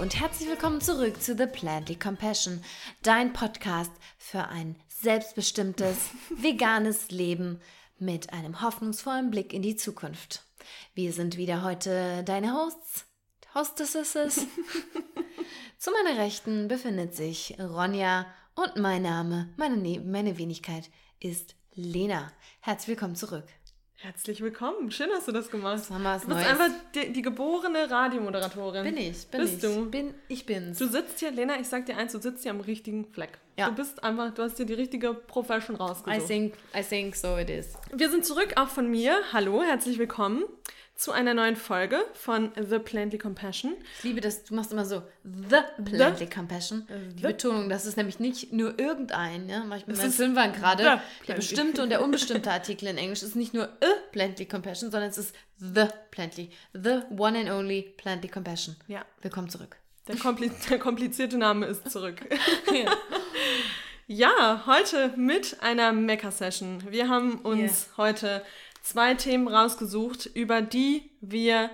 Und herzlich willkommen zurück zu The Plantly Compassion, dein Podcast für ein selbstbestimmtes, veganes Leben mit einem hoffnungsvollen Blick in die Zukunft. Wir sind wieder heute deine Hosts, Hostesses. Zu meiner Rechten befindet sich Ronja und mein Name, meine, ne meine Wenigkeit ist Lena. Herzlich willkommen zurück. Herzlich willkommen. Schön, dass du das gemacht hast. Was Du bist Neues. einfach die, die geborene Radiomoderatorin. Bin ich, bin Bist ich. du? Bin, ich bin's. Du sitzt hier, Lena, ich sag dir eins, du sitzt hier am richtigen Fleck. Ja. Du bist einfach, du hast dir die richtige Profession I rausgesucht. think, I think so it is. Wir sind zurück, auch von mir. Hallo, herzlich willkommen zu einer neuen Folge von The Plantly Compassion. Ich liebe das, du machst immer so The Plantly Compassion. Die The- Betonung, das ist nämlich nicht nur irgendein, ja, mach ich mit meinen The gerade. Der bestimmte und der unbestimmte Artikel in Englisch ist nicht nur A Plantly Compassion, sondern es ist The Plantly. The one and only Plantly Compassion. Ja, Willkommen zurück. der, kompli der komplizierte Name ist zurück. Ja, heute mit einer Mecker-Session. Wir haben uns heute zwei Themen rausgesucht, über die wir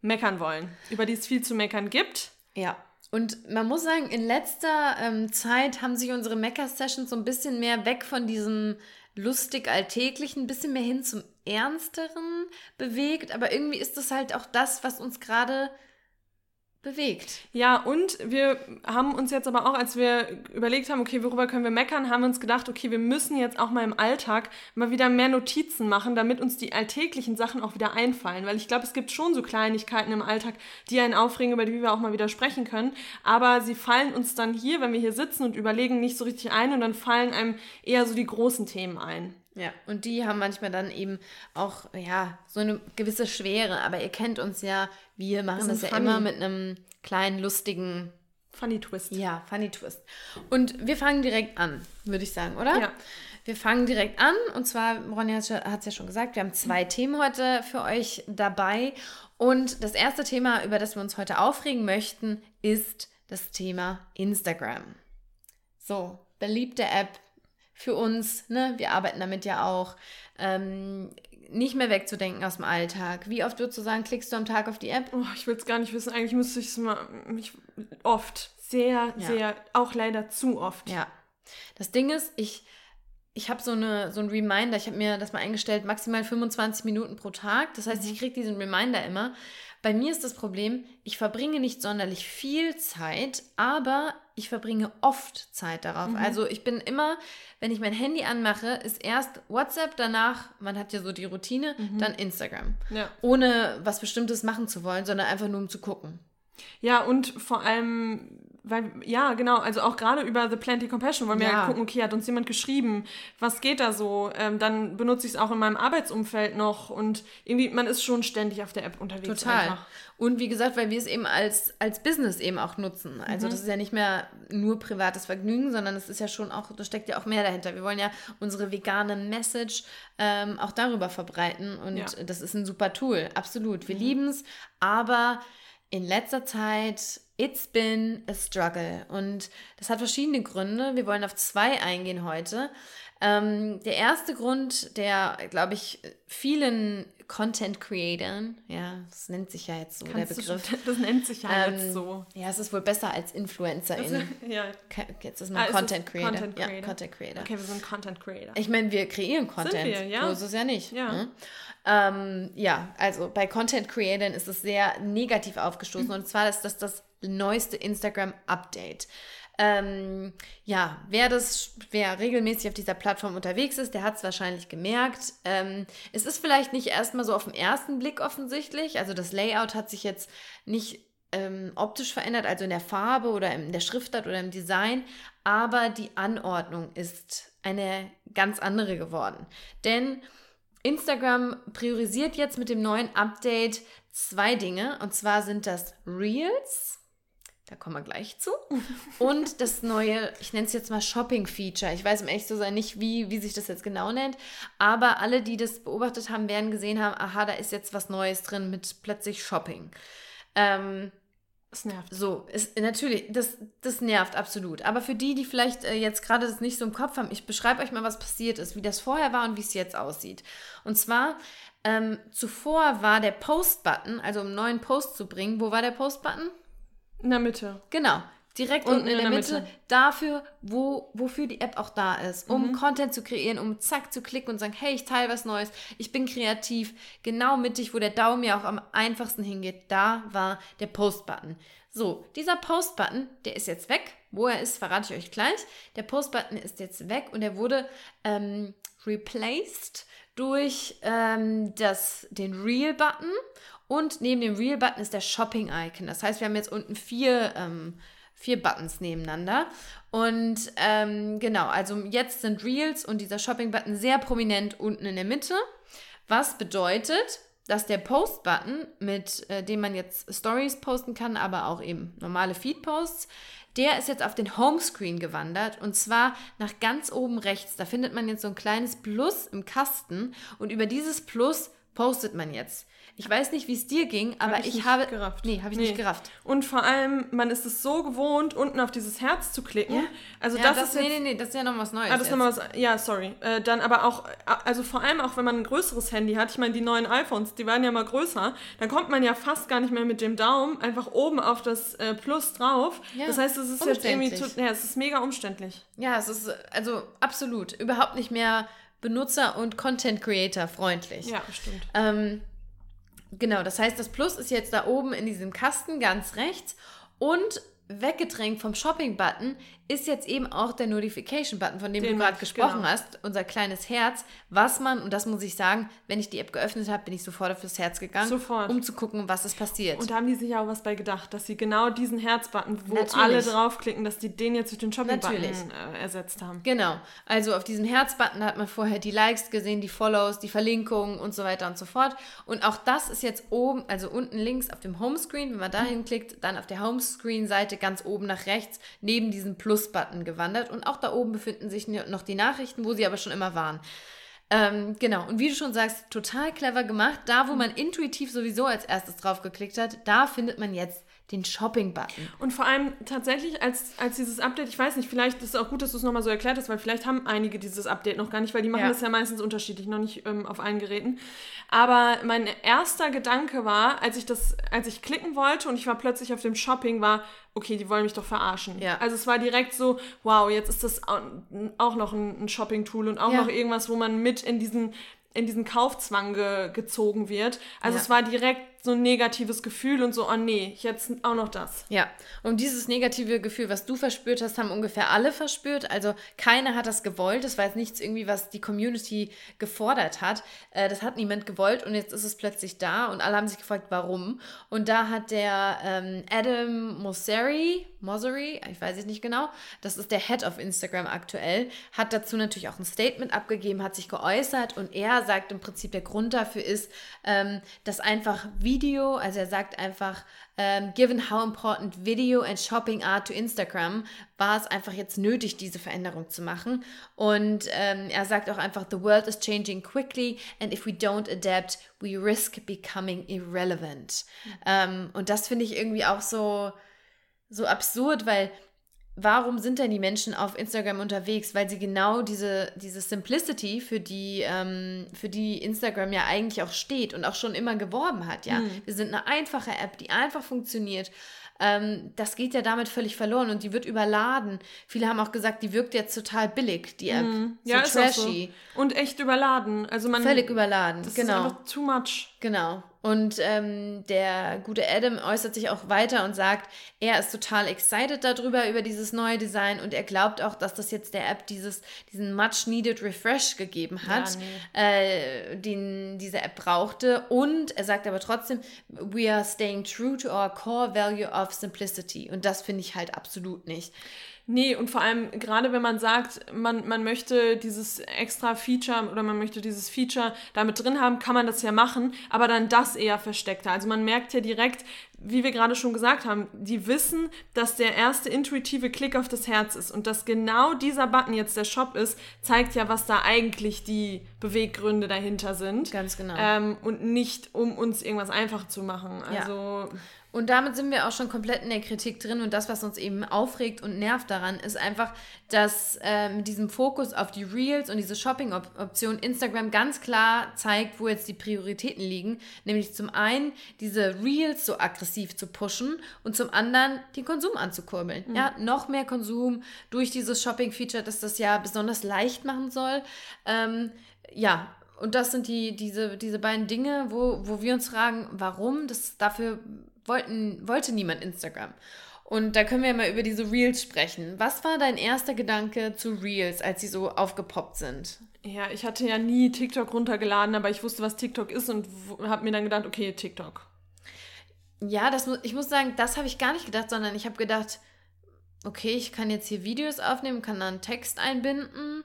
meckern wollen. Über die es viel zu meckern gibt. Ja. Und man muss sagen, in letzter ähm, Zeit haben sich unsere Mecker-Sessions so ein bisschen mehr weg von diesem lustig alltäglichen, ein bisschen mehr hin zum Ernsteren bewegt. Aber irgendwie ist das halt auch das, was uns gerade bewegt. Ja, und wir haben uns jetzt aber auch, als wir überlegt haben, okay, worüber können wir meckern, haben wir uns gedacht, okay, wir müssen jetzt auch mal im Alltag mal wieder mehr Notizen machen, damit uns die alltäglichen Sachen auch wieder einfallen. Weil ich glaube, es gibt schon so Kleinigkeiten im Alltag, die einen aufregen, über die wir auch mal wieder sprechen können. Aber sie fallen uns dann hier, wenn wir hier sitzen und überlegen, nicht so richtig ein und dann fallen einem eher so die großen Themen ein. Ja, und die haben manchmal dann eben auch, ja, so eine gewisse Schwere. Aber ihr kennt uns ja, wir machen das sind ja funny. immer mit einem kleinen, lustigen, Funny Twist. ja, funny Twist. Und wir fangen direkt an, würde ich sagen, oder? Ja. Wir fangen direkt an. Und zwar, Ronja hat es ja schon gesagt, wir haben zwei Themen heute für euch dabei. Und das erste Thema, über das wir uns heute aufregen möchten, ist das Thema Instagram. So, beliebte App für uns, ne? Wir arbeiten damit ja auch. Ähm, nicht mehr wegzudenken aus dem Alltag. Wie oft würdest du sagen, klickst du am Tag auf die App? Oh, ich will es gar nicht wissen. Eigentlich müsste ich es mal mich oft, sehr, Ja. sehr, auch leider zu oft. Ja. Das Ding ist, ich, ich habe so, eine, so einen Reminder, ich habe mir das mal eingestellt, maximal 25 Minuten pro Tag. Das heißt, ich kriege diesen Reminder immer. Bei mir ist das Problem, ich verbringe nicht sonderlich viel Zeit, aber ich verbringe oft Zeit darauf. Also ich bin immer, wenn ich mein Handy anmache, ist erst WhatsApp, danach, man hat ja so die Routine, dann Instagram. Ja. Ohne was Bestimmtes machen zu wollen, sondern einfach nur um zu gucken. Ja, und vor allem, weil, ja, genau, also auch gerade über The Plenty Compassion wollen wir ja. Ja. gucken, okay, hat uns jemand geschrieben, was geht da so? Ähm, dann benutze ich es auch in meinem Arbeitsumfeld noch und irgendwie, man ist schon ständig auf der App unterwegs. Total. Einfach. Und wie gesagt, weil wir es eben als, als Business eben auch nutzen. Also das ist ja nicht mehr nur privates Vergnügen, sondern es ist ja schon auch, da steckt ja auch mehr dahinter. Wir wollen ja unsere vegane Message ähm, auch darüber verbreiten und Ja. das ist ein super Tool, absolut. Wir lieben es, aber in letzter Zeit, it's been a struggle. Und das hat verschiedene Gründe. Wir wollen auf zwei eingehen heute. Ähm, der erste Grund, der, glaube ich, vielen Content Creatern, ja, das nennt sich ja jetzt so Kannst der du Begriff. schon- Das nennt sich ja Ähm, jetzt so. Ja, es ist wohl besser als InfluencerInnen. ja. Ke- Jetzt ist Ah, man ist Content Creator. Content Ja, Creator. Content Creator. Okay, wir sind Content Creator. Ich meine, wir kreieren Content. wir, ja. So ist es ja nicht. Ja. Ne? Ähm, ja, also bei Content Creatern ist es sehr negativ aufgestoßen. Und zwar ist das das neueste Instagram-Update. Ähm, ja, wer das, wer regelmäßig auf dieser Plattform unterwegs ist, der hat es wahrscheinlich gemerkt. Ähm, es ist vielleicht nicht erstmal so auf den ersten Blick offensichtlich. Also das Layout hat sich jetzt nicht ähm, optisch verändert, also in der Farbe oder in der Schriftart oder im Design, aber die Anordnung ist eine ganz andere geworden. Denn Instagram priorisiert jetzt mit dem neuen Update zwei Dinge. Und zwar sind das Reels. Da kommen wir gleich zu. Und das neue, ich nenne es jetzt mal Shopping-Feature. Ich weiß um echt zu sein nicht, wie, wie sich das jetzt genau nennt. Aber alle, die das beobachtet haben, werden gesehen haben, aha, da ist jetzt was Neues drin mit plötzlich Shopping. Ähm, Das nervt. so, ist, natürlich, das, das nervt absolut. Aber für die, die vielleicht äh, jetzt gerade das nicht so im Kopf haben, ich beschreibe euch mal, was passiert ist, wie das vorher war und wie es jetzt aussieht. Und zwar, ähm, zuvor war der Post-Button, also um einen neuen Post zu bringen, wo war der Post-Button? In der Mitte. Genau. Direkt unten, unten in, in, der, der Mitte, Mitte, dafür, wo, wofür die App auch da ist, um mhm. Content zu kreieren, um zack zu klicken und sagen, hey, ich teile was Neues, ich bin kreativ, genau mittig, wo der Daumen ja auch am einfachsten hingeht, da war der Post-Button. So, dieser Post-Button, der ist jetzt weg. Wo er ist, verrate ich euch gleich. Der Post-Button ist jetzt weg und er wurde ähm, replaced durch ähm, das, den Real-Button. Und neben dem Real-Button ist der Shopping-Icon. Das heißt, wir haben jetzt unten vier, ähm, vier Buttons nebeneinander. Und ähm, genau, also jetzt sind Reels und dieser Shopping-Button sehr prominent unten in der Mitte. Was bedeutet, dass der Post-Button, mit äh, dem man jetzt Stories posten kann, aber auch eben normale Feed-Posts, der ist jetzt auf den Homescreen gewandert und zwar nach ganz oben rechts. Da findet man jetzt so ein kleines Plus im Kasten und über dieses Plus postet man jetzt. Ich weiß nicht, wie es dir ging, aber hab ich, ich habe. Gerafft. Nee, habe ich nee. nicht gerafft. Und vor allem, man ist es so gewohnt, unten auf dieses Herz zu klicken. Ja. Also ja, das, das, ist. Nee, jetzt, nee, nee, das ist ja noch was Neues. Ah, das ist noch was. Ja, sorry. Äh, dann aber auch, also vor allem auch, wenn man ein größeres Handy hat, ich meine, die neuen iPhones, die waren ja mal größer, dann kommt man ja fast gar nicht mehr mit dem Daumen einfach oben auf das äh, Plus drauf. Ja. Das heißt, es ist jetzt irgendwie. Zu, ja, es ist mega umständlich. Ja, es ist also absolut überhaupt nicht mehr Benutzer- und Content-Creator freundlich. Ja, stimmt. Ähm, Genau, das heißt, das Plus ist jetzt da oben in diesem Kasten ganz rechts und weggedrängt vom Shopping-Button ist jetzt eben auch der Notification-Button, von dem Den du gerade gesprochen genau. hast, unser kleines Herz, was man, und das muss ich sagen, wenn ich die App geöffnet habe, bin ich sofort auf das Herz gegangen, sofort. um zu gucken, was ist passiert. Und da haben die sich auch was bei gedacht, dass sie genau diesen Herz-Button, wo Natürlich. alle draufklicken, dass die den jetzt durch den Shopping-Button äh, ersetzt haben. Genau, also auf diesem Herz-Button hat man vorher die Likes gesehen, die Follows, die Verlinkungen und so weiter und so fort. Und auch das ist jetzt oben, also unten links auf dem Homescreen, wenn man da hinklickt, dann auf der Homescreen-Seite ganz oben nach rechts, neben diesem Plus-Button gewandert. Und auch da oben befinden sich noch die Nachrichten, wo sie aber schon immer waren. Ähm, genau, und wie du schon sagst, total clever gemacht. Da, wo man intuitiv sowieso als erstes drauf geklickt hat, da findet man jetzt den Shopping-Button. Und vor allem tatsächlich als, als dieses Update, ich weiß nicht, vielleicht ist es auch gut, dass du es nochmal so erklärt hast, weil vielleicht haben einige dieses Update noch gar nicht, weil die machen ja. das ja meistens unterschiedlich, noch nicht ähm, auf allen Geräten. Aber mein erster Gedanke war, als ich das, als ich klicken wollte und ich war plötzlich auf dem Shopping, war, okay, die wollen mich doch verarschen. Ja. Also es war direkt so, wow, jetzt ist das auch noch ein, Shopping-Tool und auch ja. noch irgendwas, wo man mit in diesen in diesen Kaufzwang ge gezogen wird. Also ja. es war direkt so ein negatives Gefühl und so, oh nee, jetzt auch noch das. Ja, und dieses negative Gefühl, was du verspürt hast, haben ungefähr alle verspürt. Also keiner hat das gewollt. Das war jetzt nichts irgendwie, was die Community gefordert hat. Äh, das hat niemand gewollt und jetzt ist es plötzlich da und alle haben sich gefragt, warum. Und da hat der ähm, Adam Mosseri, Mosseri, ich weiß es nicht genau, das ist der Head of Instagram aktuell, hat dazu natürlich auch ein Statement abgegeben, hat sich geäußert und er sagt im Prinzip, der Grund dafür ist, ähm, dass einfach wie Video, also er sagt einfach, um, ähm, given how important video and shopping are to Instagram, war es einfach jetzt nötig, diese Veränderung zu machen. Und ähm, er sagt auch einfach, the world is changing quickly and if we don't adapt, we risk becoming irrelevant. Mhm. Ähm, und das finde ich irgendwie auch so, so absurd, weil warum sind denn die Menschen auf Instagram unterwegs? Weil sie genau diese, diese Simplicity, für die, ähm, für die Instagram ja eigentlich auch steht und auch schon immer geworben hat, ja. Mhm. Wir sind eine einfache App, die einfach funktioniert. Ähm, das geht ja damit völlig verloren und die wird überladen. Viele haben auch gesagt, die wirkt jetzt total billig, die App. Mhm. So ja, trashy. So. Und echt überladen. Also man, Völlig überladen, das genau. Ist einfach too much. Genau. Und ähm, der gute Adam äußert sich auch weiter und sagt, er ist total excited darüber, über dieses neue Design und er glaubt auch, dass das jetzt der App dieses, diesen much needed refresh gegeben hat, ja, nee. äh, den diese App brauchte. Und er sagt aber trotzdem, we are staying true to our core value of simplicity. Und das finde ich halt absolut nicht. Nee, und vor allem gerade wenn man sagt, man, man möchte dieses extra Feature oder man möchte dieses Feature damit drin haben, kann man das ja machen, aber dann das eher versteckter. Also man merkt ja direkt, wie wir gerade schon gesagt haben, die wissen, dass der erste intuitive Klick auf das Herz ist und dass genau dieser Button jetzt der Shop ist, zeigt ja, was da eigentlich die Beweggründe dahinter sind. Ganz genau. Ähm, und nicht, um uns irgendwas einfach zu machen. Also. Ja. Und damit sind wir auch schon komplett in der Kritik drin. Und das, was uns eben aufregt und nervt daran, ist einfach, dass äh, mit diesem Fokus auf die Reels und diese Shopping-Option Instagram ganz klar zeigt, wo jetzt die Prioritäten liegen. Nämlich zum einen diese Reels so aggressiv massiv zu pushen und zum anderen den Konsum anzukurbeln. Mhm. Ja, noch mehr Konsum durch dieses Shopping-Feature, das das ja besonders leicht machen soll. Ähm, ja, und das sind die, diese, diese beiden Dinge, wo, wo wir uns fragen, warum? Das, dafür wollten, wollte niemand Instagram. Und da können wir mal über diese Reels sprechen. Was war dein erster Gedanke zu Reels, als sie so aufgepoppt sind? Ja, ich hatte ja nie TikTok runtergeladen, aber ich wusste, was TikTok ist und habe mir dann gedacht, okay, TikTok. Ja, das, ich muss sagen, das habe ich gar nicht gedacht, sondern ich habe gedacht, okay, ich kann jetzt hier Videos aufnehmen, kann dann Text einbinden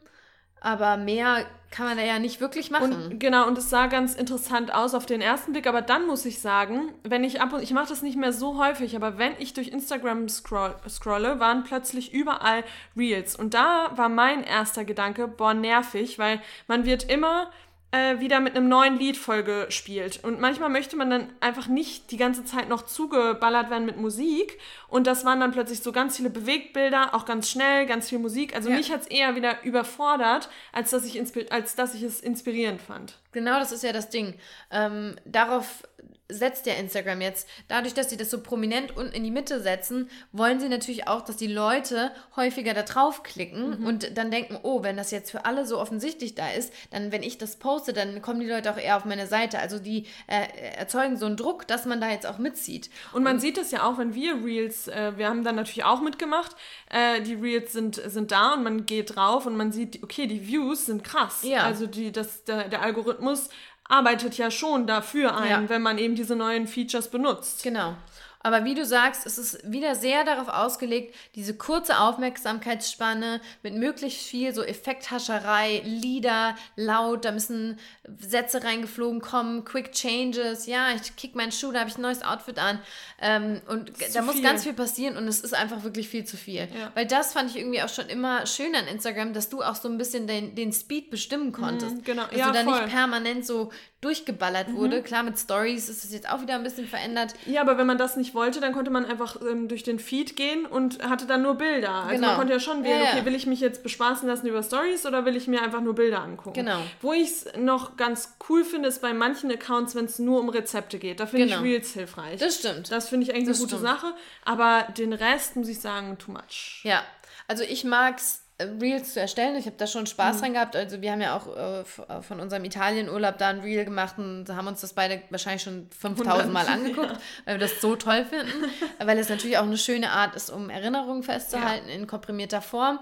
aber mehr kann man da ja nicht wirklich machen. Und, genau, und es sah ganz interessant aus auf den ersten Blick, aber dann muss ich sagen, wenn ich ab und ich mache das nicht mehr so häufig, aber wenn ich durch Instagram scroll, scrolle, waren plötzlich überall Reels. Und da war mein erster Gedanke, boah, nervig, weil man wird immer äh, wieder mit einem neuen Lied vollgespielt. Und manchmal möchte man dann einfach nicht die ganze Zeit noch zugeballert werden mit Musik. Und das waren dann plötzlich so ganz viele Bewegtbilder, auch ganz schnell, ganz viel Musik. Also ja. mich hat es eher wieder überfordert, als dass, ich als dass ich es inspirierend fand. Genau, das ist ja das Ding. Ähm, darauf setzt ja Instagram jetzt. Dadurch, dass sie das so prominent unten in die Mitte setzen, wollen sie natürlich auch, dass die Leute häufiger da draufklicken mhm. und dann denken, oh, wenn das jetzt für alle so offensichtlich da ist, dann, wenn ich das poste, dann kommen die Leute auch eher auf meine Seite. Also die äh, erzeugen so einen Druck, dass man da jetzt auch mitzieht. Und man und, sieht es ja auch, wenn wir Reels, äh, wir haben dann natürlich auch mitgemacht, äh, die Reels sind, sind da und man geht drauf und man sieht, okay, die Views sind krass. Ja. Also die, das, der, der Algorithmus arbeitet ja schon dafür ein, ja. wenn man eben diese neuen Features benutzt. Genau. Aber wie du sagst, es ist wieder sehr darauf ausgelegt, diese kurze Aufmerksamkeitsspanne mit möglichst viel so Effekthascherei, Lieder, laut, da müssen Sätze reingeflogen kommen, Quick Changes, ja, ich kick meinen Schuh, da habe ich ein neues Outfit an. Ähm, und da muss viel. ganz viel passieren und es ist einfach wirklich viel zu viel. Ja. Weil das fand ich irgendwie auch schon immer schön an Instagram, dass du auch so ein bisschen den, den Speed bestimmen konntest. Mhm, genau, dass ja, du da voll. nicht permanent so durchgeballert wurde. Mhm. Klar, mit Stories ist es jetzt auch wieder ein bisschen verändert. Ja, aber wenn man das nicht wollte, dann konnte man einfach ähm, durch den Feed gehen und hatte dann nur Bilder. Also genau. man konnte ja schon wählen, ja, ja. okay, will ich mich jetzt bespaßen lassen über Stories oder will ich mir einfach nur Bilder angucken? Genau. Wo ich es noch ganz cool finde, ist bei manchen Accounts, wenn es nur um Rezepte geht. Da finde genau. ich Reels hilfreich. Das stimmt. Das finde ich eigentlich das eine gute stimmt. Sache. Aber den Rest muss ich sagen, too much. Ja, also ich mag es Reels zu erstellen. Ich habe da schon Spaß mhm. dran gehabt. Also wir haben ja auch äh, äh, von unserem Italienurlaub da ein Reel gemacht und haben uns das beide wahrscheinlich schon 5000 Mal angeguckt, ja. weil wir das so toll finden. weil es natürlich auch eine schöne Art ist, um Erinnerungen festzuhalten ja. in komprimierter Form.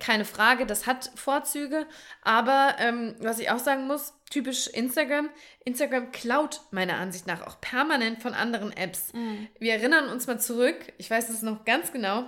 Keine Frage, das hat Vorzüge. Aber ähm, was ich auch sagen muss, typisch Instagram, Instagram klaut meiner Ansicht nach auch permanent von anderen Apps. Mhm. Wir erinnern uns mal zurück, ich weiß es noch ganz genau,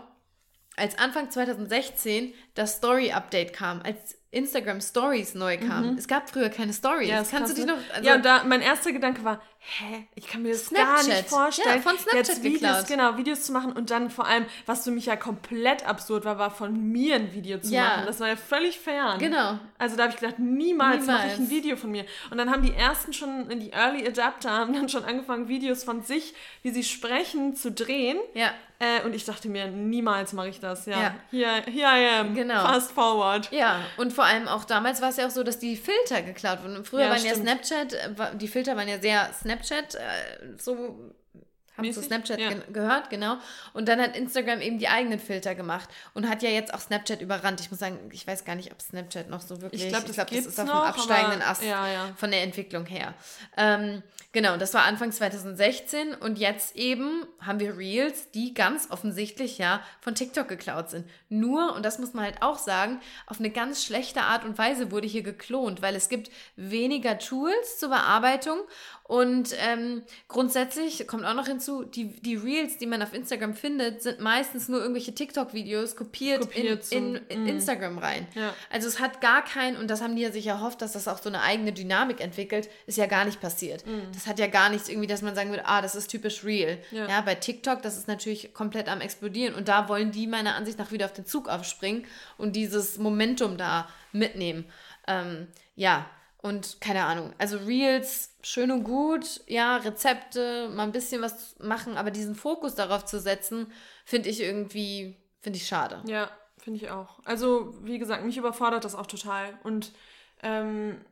als Anfang 2016 das Story-Update kam, als Instagram Stories neu kam. Mhm. Es gab früher keine Stories. Ja, Kannst du dich noch. Also ja, und da mein erster Gedanke war, hä, ich kann mir das Snapchat. gar nicht vorstellen. Ja, von Snapchat jetzt Videos, geklaut. genau, Videos zu machen und dann vor allem, was für mich ja komplett absurd war, war von mir ein Video zu ja. machen. Das war ja völlig fern. Genau. Also da habe ich gedacht, niemals, niemals. mache ich ein Video von mir. Und dann haben die ersten schon, die Early Adapter haben dann schon angefangen, Videos von sich, wie sie sprechen, zu drehen. Ja. Äh, und ich dachte mir, niemals mache ich das. Ja, ja. Here, here I am. Genau. Fast forward. Ja, und vor allem auch damals war es ja auch so, dass die Filter geklaut wurden. Früher ja, waren stimmt. ja Snapchat, äh, die Filter waren ja sehr Snapchat, äh, so haben zu Snapchat ja. ge gehört, genau. Und dann hat Instagram eben die eigenen Filter gemacht und hat ja jetzt auch Snapchat überrannt. Ich muss sagen, ich weiß gar nicht, ob Snapchat noch so wirklich. Ich glaube, glaub, das ist auf dem absteigenden Ast ja, ja. von der Entwicklung her. Ähm, genau, das war Anfang 2016 und jetzt eben haben wir Reels, die ganz offensichtlich ja von TikTok geklaut sind. Nur, und das muss man halt auch sagen, auf eine ganz schlechte Art und Weise wurde hier geklont, weil es gibt weniger Tools zur Bearbeitung und ähm, grundsätzlich kommt auch noch hinzu, die, die Reels, die man auf Instagram findet, sind meistens nur irgendwelche TikTok-Videos kopiert, kopiert in, in, in mm. Instagram rein. Ja. Also es hat gar keinen, und das haben die ja sich erhofft, dass das auch so eine eigene Dynamik entwickelt, ist ja gar nicht passiert. Mm. Das hat ja gar nichts irgendwie, dass man sagen würde, ah, das ist typisch real. Ja. ja, bei TikTok, das ist natürlich komplett am explodieren. Und da wollen die meiner Ansicht nach wieder auf den Zug aufspringen und dieses Momentum da mitnehmen. Ähm, ja, und keine Ahnung, also Reels, schön und gut, ja, Rezepte, mal ein bisschen was machen, aber diesen Fokus darauf zu setzen, finde ich irgendwie, finde ich schade. Ja, finde ich auch. Also, wie gesagt, mich überfordert das auch total. Und ähm,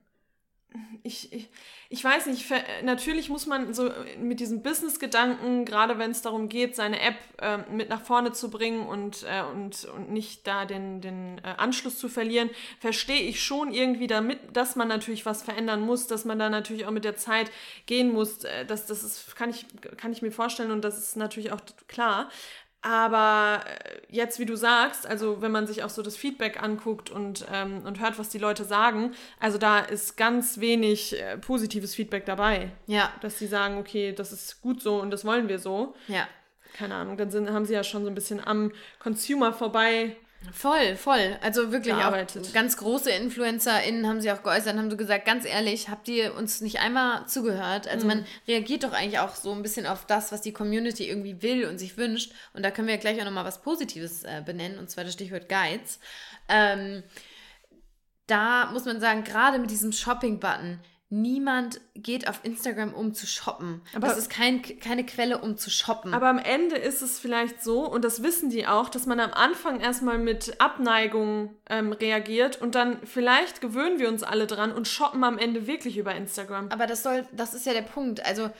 ich, ich, weiß nicht, natürlich muss man so mit diesem Business-Gedanken, gerade wenn es darum geht, seine App äh, mit nach vorne zu bringen und, äh, und, und nicht da den, den äh, Anschluss zu verlieren, verstehe ich schon irgendwie damit, dass man natürlich was verändern muss, dass man da natürlich auch mit der Zeit gehen muss. Äh, das, das ist, kann, ich, kann ich mir vorstellen und das ist natürlich auch klar. Aber äh, jetzt, wie du sagst, also wenn man sich auch so das Feedback anguckt und, ähm, und hört, was die Leute sagen, also da ist ganz wenig äh, positives Feedback dabei. Ja. Dass sie sagen, okay, das ist gut so und das wollen wir so. Ja. Keine Ahnung, dann sind, haben sie ja schon so ein bisschen am Consumer vorbei Voll, voll. Also wirklich gearbeitet. auch ganz große InfluencerInnen haben sie auch geäußert, haben so gesagt, ganz ehrlich, habt ihr uns nicht einmal zugehört? Also mhm. man reagiert doch eigentlich auch so ein bisschen auf das, was die Community irgendwie will und sich wünscht. Und da können wir gleich auch nochmal was Positives äh, benennen, und zwar das Stichwort Guides. Ähm, da muss man sagen, gerade mit diesem Shopping-Button, niemand geht auf Instagram, um zu shoppen. Aber das ist kein, keine Quelle, um zu shoppen. Aber am Ende ist es vielleicht so, und das wissen die auch, dass man am Anfang erstmal mit Abneigung ähm, reagiert und dann vielleicht gewöhnen wir uns alle dran und shoppen am Ende wirklich über Instagram. Aber das soll, das ist ja der Punkt. Also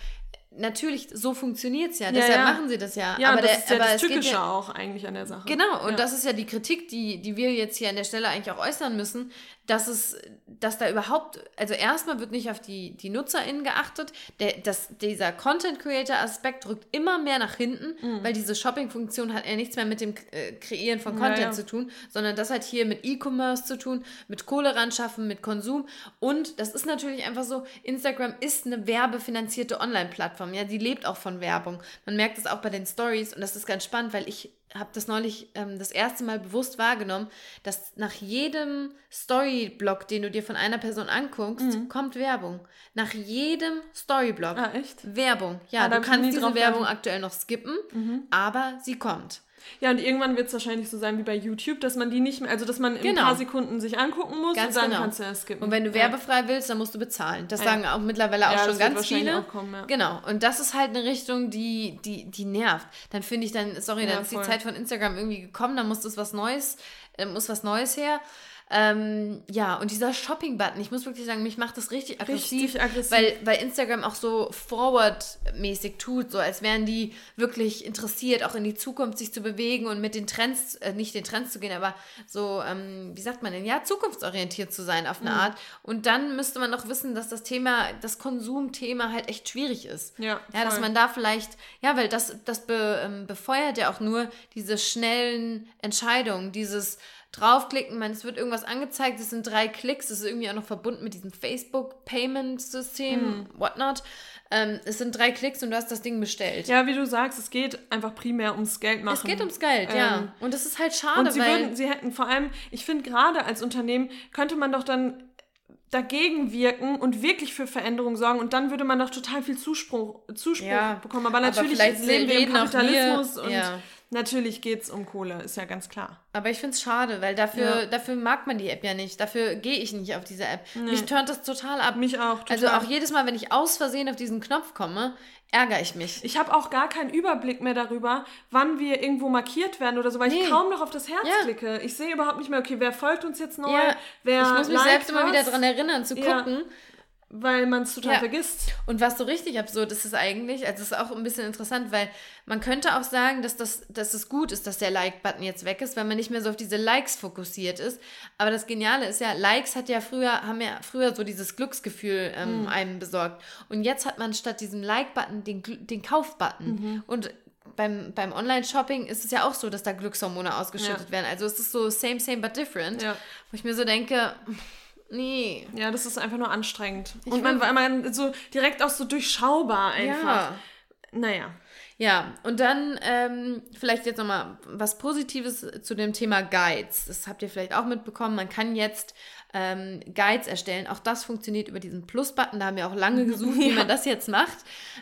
natürlich, so funktioniert es ja. Deshalb ja. machen sie das ja. Ja, aber das der, ist ja aber das Tückische ja, auch eigentlich an der Sache. Genau, und ja. das ist ja die Kritik, die, die wir jetzt hier an der Stelle eigentlich auch äußern müssen, dass es, dass da überhaupt, also erstmal wird nicht auf die, die NutzerInnen geachtet. Der, das, dieser Content-Creator-Aspekt rückt immer mehr nach hinten, mhm. weil diese Shopping-Funktion hat ja nichts mehr mit dem äh, Kreieren von Content ja, ja. zu tun, sondern das hat hier mit E-Commerce zu tun, mit Kohle ran schaffen, mit Konsum. Und das ist natürlich einfach so, Instagram ist eine werbefinanzierte Online-Plattform. Ja, die lebt auch von Werbung. Man merkt es auch bei den Stories und das ist ganz spannend, weil ich habe das neulich ähm, das erste Mal bewusst wahrgenommen, dass nach jedem Storyblock, den du dir von einer Person anguckst, mhm. kommt Werbung. Nach jedem Storyblock. Ah, echt? Werbung. Ja, ah, du kannst diese Werbung aktuell noch skippen, mhm. aber sie kommt. Ja, und irgendwann wird es wahrscheinlich so sein wie bei YouTube, dass man die nicht mehr, also dass man in genau. ein paar Sekunden sich angucken muss ganz und dann genau. kannst du es skippen. Und wenn du werbefrei willst, dann musst du bezahlen. Das ja. sagen auch mittlerweile auch ja, schon ganz viele. Kommen, ja. Genau. Und das ist halt eine Richtung, die, die, die nervt. Dann finde ich dann, sorry, dann ist die Zeit von Instagram irgendwie gekommen, dann muss das was Neues, äh, muss was Neues her. Ähm, ja, und dieser Shopping-Button, ich muss wirklich sagen, mich macht das richtig aggressiv, richtig aggressiv. Weil, weil Instagram auch so forward-mäßig tut, so als wären die wirklich interessiert, auch in die Zukunft sich zu bewegen und mit den Trends, äh, nicht den Trends zu gehen, aber so, ähm, wie sagt man denn, ja, zukunftsorientiert zu sein auf eine mhm. Art. Und dann müsste man auch wissen, dass das Thema, das Konsumthema halt echt schwierig ist. Ja, ja dass man da vielleicht, ja, weil das, das be, ähm, befeuert ja auch nur diese schnellen Entscheidungen, dieses draufklicken, man, es wird irgendwas angezeigt, es sind drei Klicks, es ist irgendwie auch noch verbunden mit diesem Facebook-Payment-System, hm. whatnot. Ähm, es sind drei Klicks und du hast das Ding bestellt. Ja, wie du sagst, es geht einfach primär ums Geld machen. Es geht ums Geld, ähm, ja. Und das ist halt schade, und sie weil... Würden, sie hätten vor allem, ich finde gerade als Unternehmen, könnte man doch dann dagegen wirken und wirklich für Veränderungen sorgen und dann würde man doch total viel Zuspruch, Zuspruch ja, bekommen. Aber natürlich aber leben wir im Kapitalismus und ja. Natürlich geht es um Kohle, ist ja ganz klar. Aber ich finde es schade, weil dafür, ja. dafür mag man die App ja nicht. Dafür gehe ich nicht auf diese App. Nee. Mich turnt das total ab. Mich auch. Total. Also auch jedes Mal, wenn ich aus Versehen auf diesen Knopf komme, ärgere ich mich. Ich habe auch gar keinen Überblick mehr darüber, wann wir irgendwo markiert werden oder so, weil nee. ich kaum noch auf das Herz ja. klicke. Ich sehe überhaupt nicht mehr, okay, wer folgt uns jetzt neu, ja. wer Ich muss mich selbst was. immer wieder daran erinnern, zu gucken weil man es total ja. vergisst. Und was so richtig absurd ist, ist eigentlich, also es ist auch ein bisschen interessant, weil man könnte auch sagen, dass, das, dass es gut ist, dass der Like-Button jetzt weg ist, weil man nicht mehr so auf diese Likes fokussiert ist. Aber das Geniale ist ja, Likes hat ja früher, haben ja früher so dieses Glücksgefühl ähm, mhm. einem besorgt. Und jetzt hat man statt diesem Like-Button den, den Kauf-Button. Mhm. Und beim, beim Online-Shopping ist es ja auch so, dass da Glückshormone ausgeschüttet ja. werden. Also es ist so same, same, but different. Ja. Wo ich mir so denke, Nee. Ja, das ist einfach nur anstrengend. Ich und man war man so direkt auch so durchschaubar einfach. Ja. Naja. Ja, und dann ähm, vielleicht jetzt nochmal was Positives zu dem Thema Guides. Das habt ihr vielleicht auch mitbekommen. Man kann jetzt ähm, Guides erstellen. Auch das funktioniert über diesen Plus-Button. Da haben wir auch lange gesucht, wie man das jetzt macht.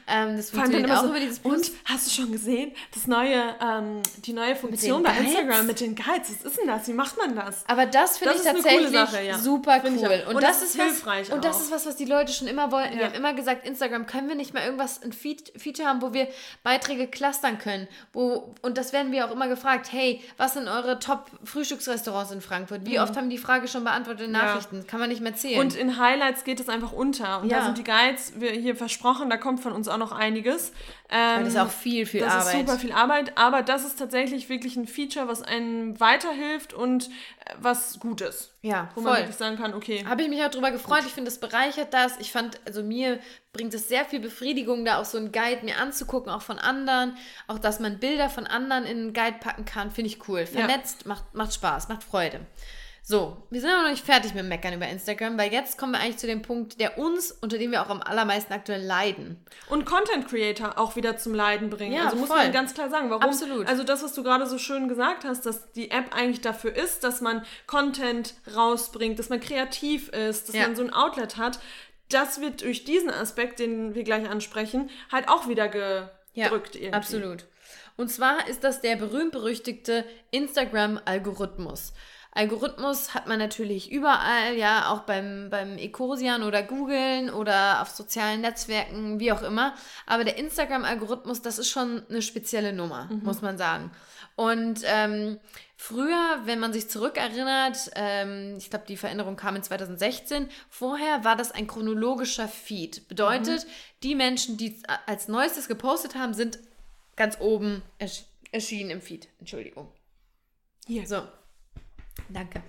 Ähm, das funktioniert auch so, über dieses Plus. Und hast du schon gesehen, das neue, ähm, die neue Funktion bei Guides? Instagram mit den Guides? Was ist denn das? Wie macht man das? Aber das finde ich tatsächlich Sache, ja. super cool. Und, und, das, das ist hilfreich. Was, und das ist was, was die Leute schon immer wollten. Ja. Wir haben immer gesagt, Instagram, können wir nicht mal irgendwas, ein Feature haben, wo wir Beiträge clustern können? Wo, und das werden wir auch immer gefragt, hey, was sind eure Top-Frühstücksrestaurants in Frankfurt? Wie mhm. oft haben die Frage schon beantwortet? Na, Nachrichten. Ja. Kann man nicht mehr zählen. Und in Highlights geht es einfach unter. Und ja. da sind die Guides, wir hier versprochen, da kommt von uns auch noch einiges. Ähm, das ist auch viel, viel das Arbeit. Das ist super viel Arbeit, aber das ist tatsächlich wirklich ein Feature, was einem weiterhilft und äh, was gut ist. Ja, wo voll. man wirklich sagen kann, okay. Habe ich mich auch drüber gefreut. Gut. Ich finde, es bereichert das. Ich fand, also mir bringt es sehr viel Befriedigung, da auch so einen Guide mir anzugucken, auch von anderen. Auch, dass man Bilder von anderen in einen Guide packen kann, finde ich cool. Vernetzt, ja. macht, macht Spaß, macht Freude. So, wir sind aber noch nicht fertig mit Meckern über Instagram, weil jetzt kommen wir eigentlich zu dem Punkt, der uns, unter dem wir auch am allermeisten aktuell leiden. Und Content Creator auch wieder zum Leiden bringen. Ja, also muss voll. man ganz klar sagen, warum. Absolut. Also das, was du gerade so schön gesagt hast, dass die App eigentlich dafür ist, dass man Content rausbringt, dass man kreativ ist, dass ja. man so ein Outlet hat. Das wird durch diesen Aspekt, den wir gleich ansprechen, halt auch wieder gedrückt ja, irgendwie. Absolut. Und zwar ist das der berühmt-berüchtigte Instagram-Algorithmus. Algorithmus hat man natürlich überall, ja, auch beim, beim Ecosian oder Googlen oder auf sozialen Netzwerken, wie auch immer. Aber der Instagram-Algorithmus, das ist schon eine spezielle Nummer, mhm. muss man sagen. Und ähm, früher, wenn man sich zurückerinnert, ähm, ich glaube, die Veränderung kam in 2016, vorher war das ein chronologischer Feed. Bedeutet, mhm. die Menschen, die als neuestes gepostet haben, sind ganz oben ersch erschienen im Feed. Entschuldigung. Hier. So. Danke.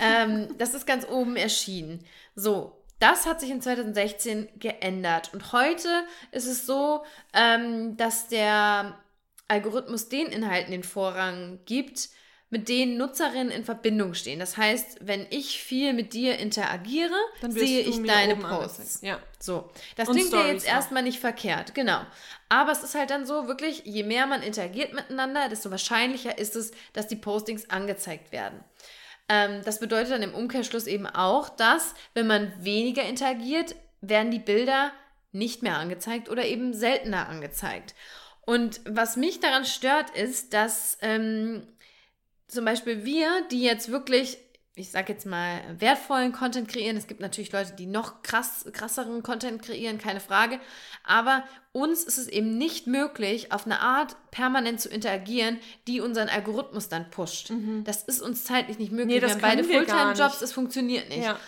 ähm, das ist ganz oben erschienen. So, das hat sich in 2016 geändert. Und heute ist es so, ähm, dass der Algorithmus den Inhalten den Vorrang gibt, mit denen Nutzerinnen in Verbindung stehen. Das heißt, wenn ich viel mit dir interagiere, sehe ich deine Posts. Ja. So. Das Und klingt ja jetzt erstmal nicht verkehrt, genau. Aber es ist halt dann so, wirklich, je mehr man interagiert miteinander, desto wahrscheinlicher ist es, dass die Postings angezeigt werden. Ähm, das bedeutet dann im Umkehrschluss eben auch, dass, wenn man weniger interagiert, werden die Bilder nicht mehr angezeigt oder eben seltener angezeigt. Und was mich daran stört, ist, dass ähm, zum Beispiel wir, die jetzt wirklich, ich sag jetzt mal, wertvollen Content kreieren, es gibt natürlich Leute, die noch krass, krasseren Content kreieren, keine Frage, aber uns ist es eben nicht möglich, auf eine Art permanent zu interagieren, die unseren Algorithmus dann pusht. Mhm. Das ist uns zeitlich nicht möglich. Nee, wir haben beide Fulltime-Jobs, es funktioniert nicht. Ja.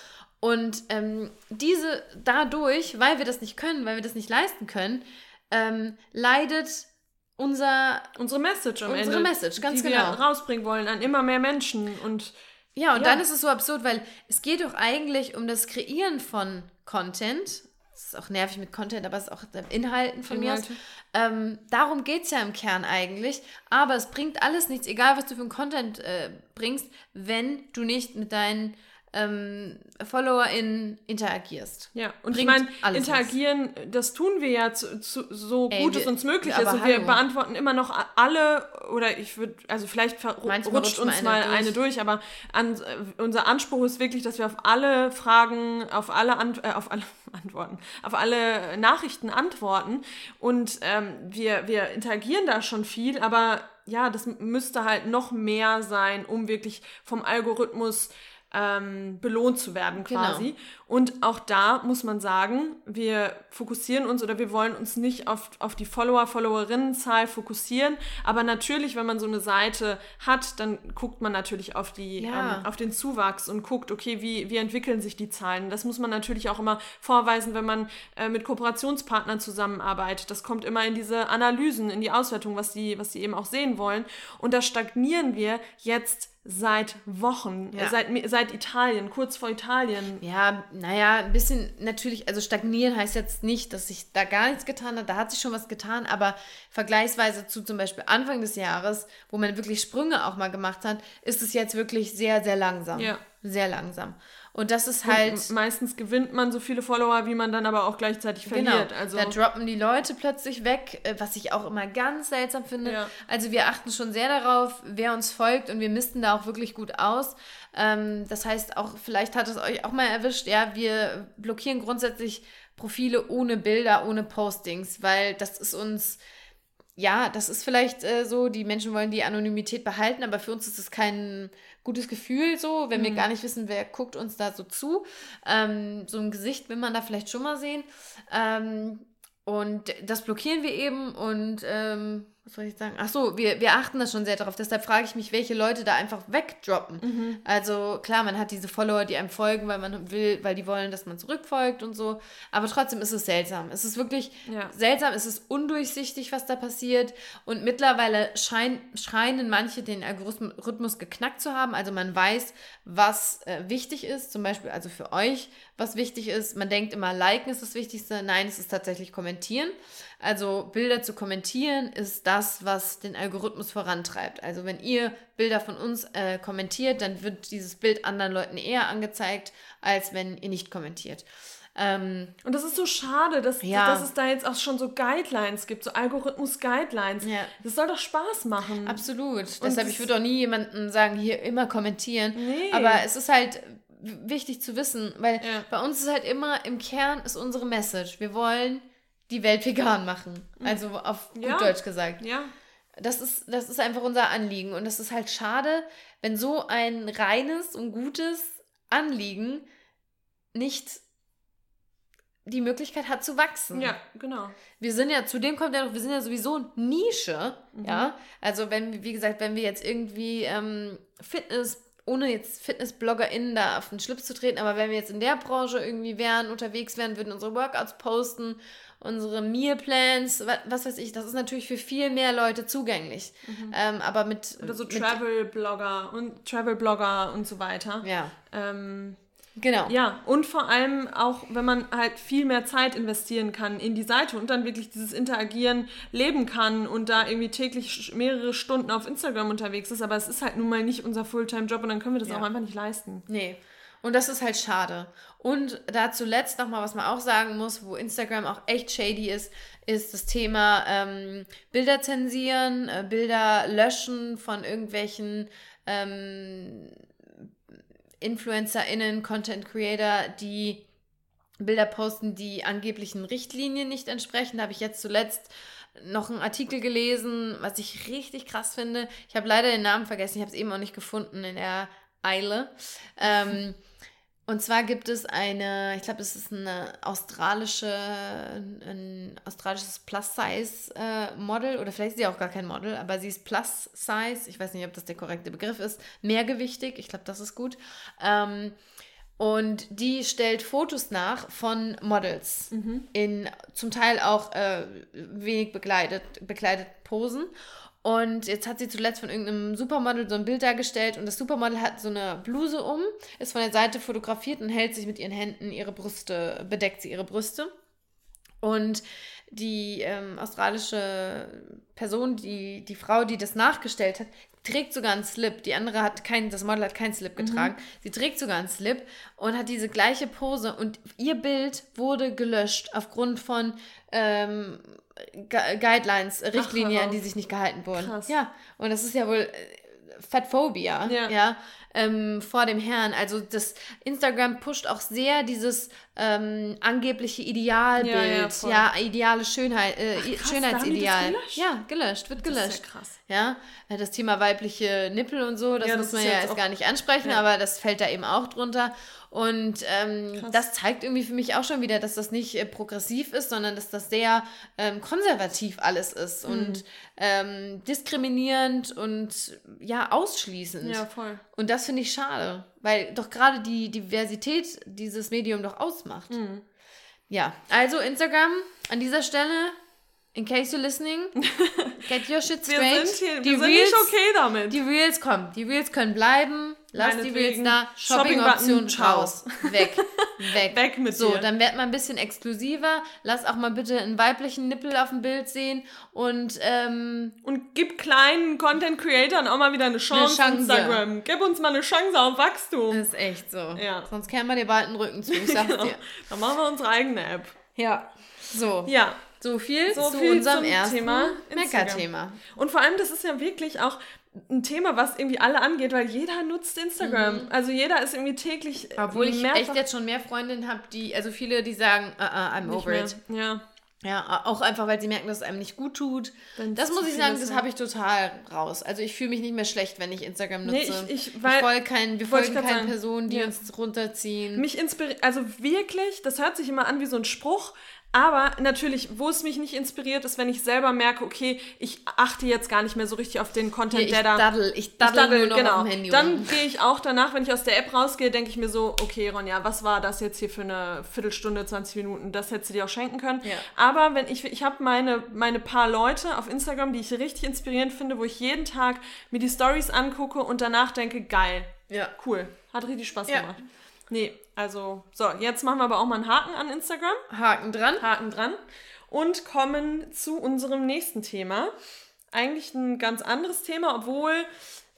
Und ähm, diese dadurch, weil wir das nicht können, weil wir das nicht leisten können, ähm, leidet unser unsere Message am unsere Ende, Message, ganz die genau. wir rausbringen wollen an immer mehr Menschen und ja, und ja. dann ist es so absurd, weil es geht doch eigentlich um das Kreieren von Content. Das ist auch nervig mit Content, aber es ist auch Inhalten von Inhalte. mir aus. Ähm, darum geht es ja im Kern eigentlich. Aber es bringt alles nichts, egal was du für einen Content äh, bringst, wenn du nicht mit deinen ähm, FollowerInnen interagierst. Ja, und Bringt ich meine, interagieren, was. das tun wir ja zu, zu, so Ey, gut es uns möglich ist. Und wir beantworten immer noch alle, oder ich würde, also vielleicht rutscht, rutscht uns mal eine, eine durch, aber an, unser Anspruch ist wirklich, dass wir auf alle Fragen, auf alle, Ant äh, auf alle Antworten, auf alle Nachrichten antworten. Und ähm, wir, wir interagieren da schon viel, aber ja, das müsste halt noch mehr sein, um wirklich vom Algorithmus ähm, belohnt zu werden genau. quasi. Genau. Und auch da muss man sagen, wir fokussieren uns oder wir wollen uns nicht auf, auf die Follower, Followerinnenzahl fokussieren. Aber natürlich, wenn man so eine Seite hat, dann guckt man natürlich auf, die, ja. ähm, auf den Zuwachs und guckt, okay, wie, wie entwickeln sich die Zahlen. Das muss man natürlich auch immer vorweisen, wenn man äh, mit Kooperationspartnern zusammenarbeitet. Das kommt immer in diese Analysen, in die Auswertung, was die, was die eben auch sehen wollen. Und da stagnieren wir jetzt seit Wochen, ja. seit, seit Italien, kurz vor Italien. Ja, naja, ein bisschen natürlich, also stagnieren heißt jetzt nicht, dass sich da gar nichts getan hat, da hat sich schon was getan, aber vergleichsweise zu zum Beispiel Anfang des Jahres, wo man wirklich Sprünge auch mal gemacht hat, ist es jetzt wirklich sehr, sehr langsam. Ja. Sehr langsam. Und das ist halt. Und meistens gewinnt man so viele Follower, wie man dann aber auch gleichzeitig genau. verliert. Genau. Also da droppen die Leute plötzlich weg, äh, was ich auch immer ganz seltsam finde. Ja. Also wir achten schon sehr darauf, wer uns folgt und wir missten da auch wirklich gut aus. Ähm, das heißt, auch vielleicht hat es euch auch mal erwischt, ja, wir blockieren grundsätzlich Profile ohne Bilder, ohne Postings, weil das ist uns ja, das ist vielleicht äh, so, die Menschen wollen die Anonymität behalten, aber für uns ist es kein gutes Gefühl so, wenn mhm. wir gar nicht wissen, wer guckt uns da so zu. Ähm, so ein Gesicht will man da vielleicht schon mal sehen. Ähm, und das blockieren wir eben und ähm, was soll ich sagen? Ach so, wir, wir achten da schon sehr darauf. Deshalb frage ich mich, welche Leute da einfach wegdroppen. Mhm. Also klar, man hat diese Follower, die einem folgen, weil man will, weil die wollen, dass man zurückfolgt und so. Aber trotzdem ist es seltsam. Es ist wirklich Ja. seltsam. Es ist undurchsichtig, was da passiert. Und mittlerweile schein, scheinen manche den Algorithmus geknackt zu haben. Also man weiß, was äh, wichtig ist. Zum Beispiel also für euch, was wichtig ist. Man denkt immer, liken ist das Wichtigste. Nein, es ist tatsächlich kommentieren. Also Bilder zu kommentieren ist das, was den Algorithmus vorantreibt. Also wenn ihr Bilder von uns äh, kommentiert, dann wird dieses Bild anderen Leuten eher angezeigt, als wenn ihr nicht kommentiert. Ähm, Und das ist so schade, dass, Ja. dass es da jetzt auch schon so Guidelines gibt, so Algorithmus-Guidelines. Ja. Das soll doch Spaß machen. Absolut. Deshalb, das- ich würde auch nie jemandem sagen, hier immer kommentieren. Nee. Aber es ist halt wichtig zu wissen, weil Ja. bei uns ist halt immer im Kern ist unsere Message. Wir wollen die Welt vegan machen. Also auf gut Ja. Deutsch gesagt. Ja. Das ist, das ist einfach unser Anliegen. Und es ist halt schade, wenn so ein reines und gutes Anliegen nicht die Möglichkeit hat zu wachsen. Ja, genau. Wir sind ja, zudem kommt ja noch, wir sind ja sowieso Nische, ja. Also wenn, wie gesagt, wenn wir jetzt irgendwie ähm, Fitness, ohne jetzt FitnessbloggerInnen da auf den Schlips zu treten, aber wenn wir jetzt in der Branche irgendwie wären, unterwegs wären, würden unsere Workouts posten, unsere Mealplans, was, was weiß ich, das ist natürlich für viel mehr Leute zugänglich. Ähm, aber mit... Oder so Travel-Blogger und Travel-Blogger und so weiter. Ja, Ähm, genau. ja, und vor allem auch, wenn man halt viel mehr Zeit investieren kann in die Seite und dann wirklich dieses Interagieren leben kann und da irgendwie täglich mehrere Stunden auf Instagram unterwegs ist, aber es ist halt nun mal nicht unser Fulltime-Job und dann können wir das Ja. auch einfach nicht leisten. Nee. Und das ist halt schade. Und da zuletzt nochmal, was man auch sagen muss, wo Instagram auch echt shady ist, ist das Thema ähm, Bilder zensieren, äh, Bilder löschen von irgendwelchen ähm, InfluencerInnen, Content Creator, die Bilder posten, die angeblichen Richtlinien nicht entsprechen. Da habe ich jetzt zuletzt noch einen Artikel gelesen, was ich richtig krass finde. Ich habe leider den Namen vergessen, ich habe es eben auch nicht gefunden in der Eile. Ähm, und zwar gibt es eine, ich glaube, es ist eine australische, ein australisches Plus-Size-Model, oder vielleicht ist sie auch gar kein Model, aber sie ist Plus-Size, ich weiß nicht, ob das der korrekte Begriff ist, mehrgewichtig, ich glaube, das ist gut. Ähm, und die stellt Fotos nach von Models in zum Teil auch äh, wenig bekleidet, bekleidet Posen. Und jetzt hat sie zuletzt von irgendeinem Supermodel so ein Bild dargestellt und das Supermodel hat so eine Bluse um, ist von der Seite fotografiert und hält sich mit ihren Händen ihre Brüste, bedeckt sie ihre Brüste. Und die ähm, australische Person, die, die Frau, die das nachgestellt hat, trägt sogar einen Slip. Die andere hat keinen, das Model hat keinen Slip getragen. Sie trägt sogar einen Slip und hat diese gleiche Pose und ihr Bild wurde gelöscht aufgrund von ähm, Gu- Guidelines, Richtlinien, an auf. die sich nicht gehalten wurden. Krass. Ja, und das ist ja wohl äh, Fatphobia, Ja. ja, ähm, vor dem Herrn. Also das Instagram pusht auch sehr dieses ähm, angebliche Idealbild, Ja, ja, ja, ideale Schönheit, äh, Ach, krass, Schönheitsideal. gelöscht? Ja, gelöscht, wird Das ist ja gelöscht. krass. Ja, äh, das Thema weibliche Nippel und so, das Ja, muss das man ja auch- gar nicht ansprechen, aber das fällt da eben auch drunter. Und ähm, das zeigt irgendwie für mich auch schon wieder, dass das nicht äh, progressiv ist, sondern dass das sehr ähm, konservativ alles ist Mhm. und ähm, diskriminierend und ja, ausschließend. Ja, voll. Und das finde ich schade, weil doch gerade die Diversität dieses Medium doch ausmacht. Mhm. Ja, also Instagram an dieser Stelle, in case you're listening, get your shit Wir straight. sind, hier, die wir sind Reels, nicht okay damit. die Reels kommen, die Reels können bleiben. Lass die. Shopping-Button, Shopping-Option ciao. raus. Weg. Weg. Weg mit So, dir. dann werd mal ein bisschen exklusiver. Lass auch mal bitte einen weiblichen Nippel auf dem Bild sehen. Und ähm, Und gib kleinen Content-Creatern auch mal wieder eine Chance, Chance. Instagram. Gib uns mal eine Chance auf Wachstum. ist echt so. Ja. Sonst kehren wir dir bald den Rücken zu. Ich sag's Genau. dir. Dann machen wir unsere eigene App. Ja. So. Ja. So viel So zu viel unserem ersten Thema. Mecker-Thema. Und vor allem, das ist ja wirklich auch ein Thema, was irgendwie alle angeht, weil jeder nutzt Instagram. Also jeder ist irgendwie täglich Mhm. Obwohl ich echt jetzt schon mehr Freundinnen habe, die, also viele, die sagen, uh, uh, I'm over it. Ja. Ja, auch einfach, weil sie merken, dass es einem nicht gut tut. Wenn Das muss ich sagen, das habe ich total raus. Also ich fühle mich nicht mehr schlecht, wenn ich Instagram nutze. Nee, ich- ich- weil- folge kein, wir ich folgen keinen sagen. Personen, die Ja. uns runterziehen. Mich inspiriert, also wirklich, das hört sich immer an wie so ein Spruch, Aber natürlich, wo es mich nicht inspiriert, ist, wenn ich selber merke, okay, ich achte jetzt gar nicht mehr so richtig auf den Content, ich der da. Daddel, ich daddel, ich daddel nur genau. Handy Dann gehe ich auch danach, wenn ich aus der App rausgehe, denke ich mir so, okay, Ronja, was war das jetzt hier für eine Viertelstunde, 20 Minuten? Das hättest du dir auch schenken können. Ja. Aber wenn ich, ich habe meine, meine paar Leute auf Instagram, die ich richtig inspirierend finde, wo ich jeden Tag mir die Stories angucke und danach denke, geil, Ja. cool, hat richtig Spaß Ja. gemacht. Nee, also, so, jetzt machen wir aber auch mal einen Haken an Instagram. Haken dran. Haken dran und kommen zu unserem nächsten Thema. Eigentlich ein ganz anderes Thema, obwohl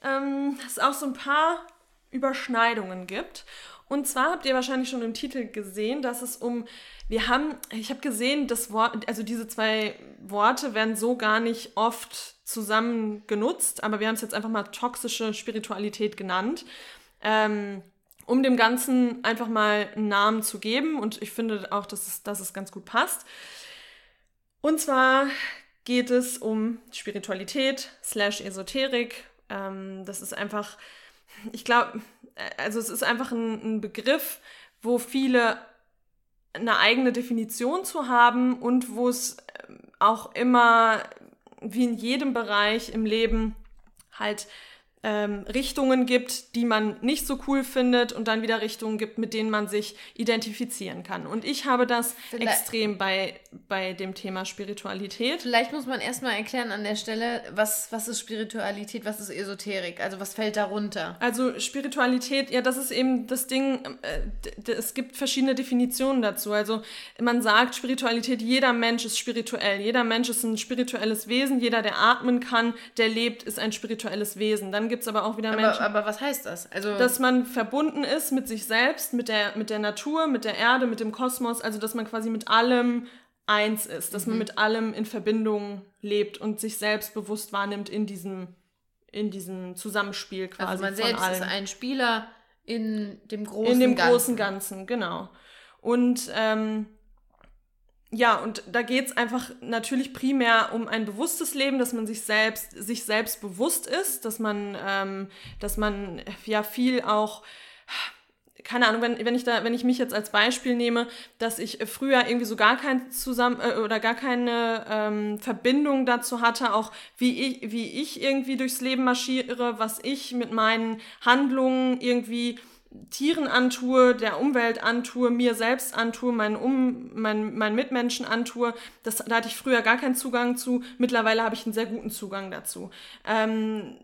ähm, es auch so ein paar Überschneidungen gibt. Und zwar habt ihr wahrscheinlich schon im Titel gesehen, dass es um, wir haben, ich habe gesehen, das Wort, also diese zwei Worte werden so gar nicht oft zusammen genutzt, aber wir haben es jetzt einfach mal toxische Spiritualität genannt. Ähm, um dem Ganzen einfach mal einen Namen zu geben. Und ich finde auch, dass es, dass es ganz gut passt. Und zwar geht es um Spiritualität slash Esoterik. Ähm, das ist einfach, ich glaube, also es ist einfach ein, ein Begriff, wo viele eine eigene Definition zu haben und wo es ähm, auch immer, wie in jedem Bereich im Leben, halt ähm, Richtungen gibt, die man nicht so cool findet und dann wieder Richtungen gibt, mit denen man sich identifizieren kann. Und ich habe das Vielleicht- extrem bei, bei dem Thema Spiritualität. Vielleicht muss man erstmal erklären an der Stelle, was, was ist Spiritualität, was ist Esoterik, also was fällt darunter. Also Spiritualität, ja, das ist eben das Ding, äh, es gibt verschiedene Definitionen dazu. Also man sagt Spiritualität, jeder Mensch ist spirituell, jeder Mensch ist ein spirituelles Wesen, jeder, der atmen kann, der lebt, ist ein spirituelles Wesen. Dann gibt es aber auch wieder Menschen, Aber, was heißt das? Also dass man verbunden ist mit sich selbst, mit der, mit der Natur, mit der Erde, mit dem Kosmos, also dass man quasi mit allem eins ist, dass man mit allem in Verbindung lebt und sich selbst bewusst wahrnimmt in diesem, in diesem Zusammenspiel quasi also man von selbst ist ein Spieler in dem großen in dem Ganzen. großen Ganzen, genau. Und ähm, ja, und da geht es einfach natürlich primär um ein bewusstes Leben, dass man sich selbst, sich selbst bewusst ist, dass man, ähm, dass man ja viel auch keine Ahnung, wenn, wenn ich da, wenn ich mich jetzt als Beispiel nehme, dass ich früher irgendwie so gar kein zusammen äh, oder gar keine ähm, Verbindung dazu hatte, auch wie ich, wie ich irgendwie durchs Leben marschiere, was ich mit meinen Handlungen irgendwie Tieren antue, der Umwelt antue, mir selbst antue, meinen, um, mein, meinen Mitmenschen antue. Das, da hatte ich früher gar keinen Zugang zu. Mittlerweile habe ich einen sehr guten Zugang dazu. Ähm,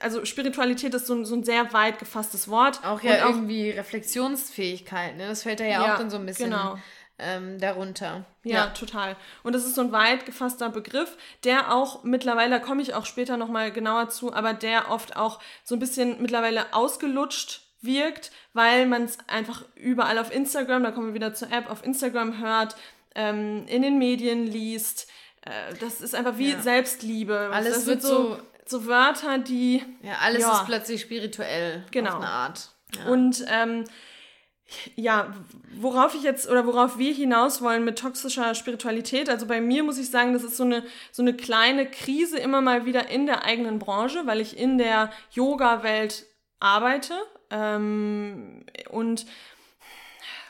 also Spiritualität ist so ein, so ein sehr weit gefasstes Wort. Auch ja Und irgendwie Reflexionsfähigkeit, ne? Das fällt da ja, Ja, auch dann so ein bisschen genau. ähm, darunter. Ja, total. Und das ist so ein weit gefasster Begriff, der auch mittlerweile, da komme ich auch später nochmal genauer zu, aber der oft auch so ein bisschen mittlerweile ausgelutscht wirkt, weil man es einfach überall auf Instagram, da kommen wir wieder zur App, auf Instagram hört, ähm, in den Medien liest. Äh, das ist einfach wie Ja. Selbstliebe. Alles das wird so, so Wörter, die Ja, alles Ja. ist plötzlich spirituell. Genau. Auf eine Art. Ja. Und ähm, ja, worauf ich jetzt oder worauf wir hinaus wollen mit toxischer Spiritualität, also bei mir muss ich sagen, das ist so eine, so eine kleine Krise immer mal wieder in der eigenen Branche, weil ich in der Yoga-Welt arbeite ähm, und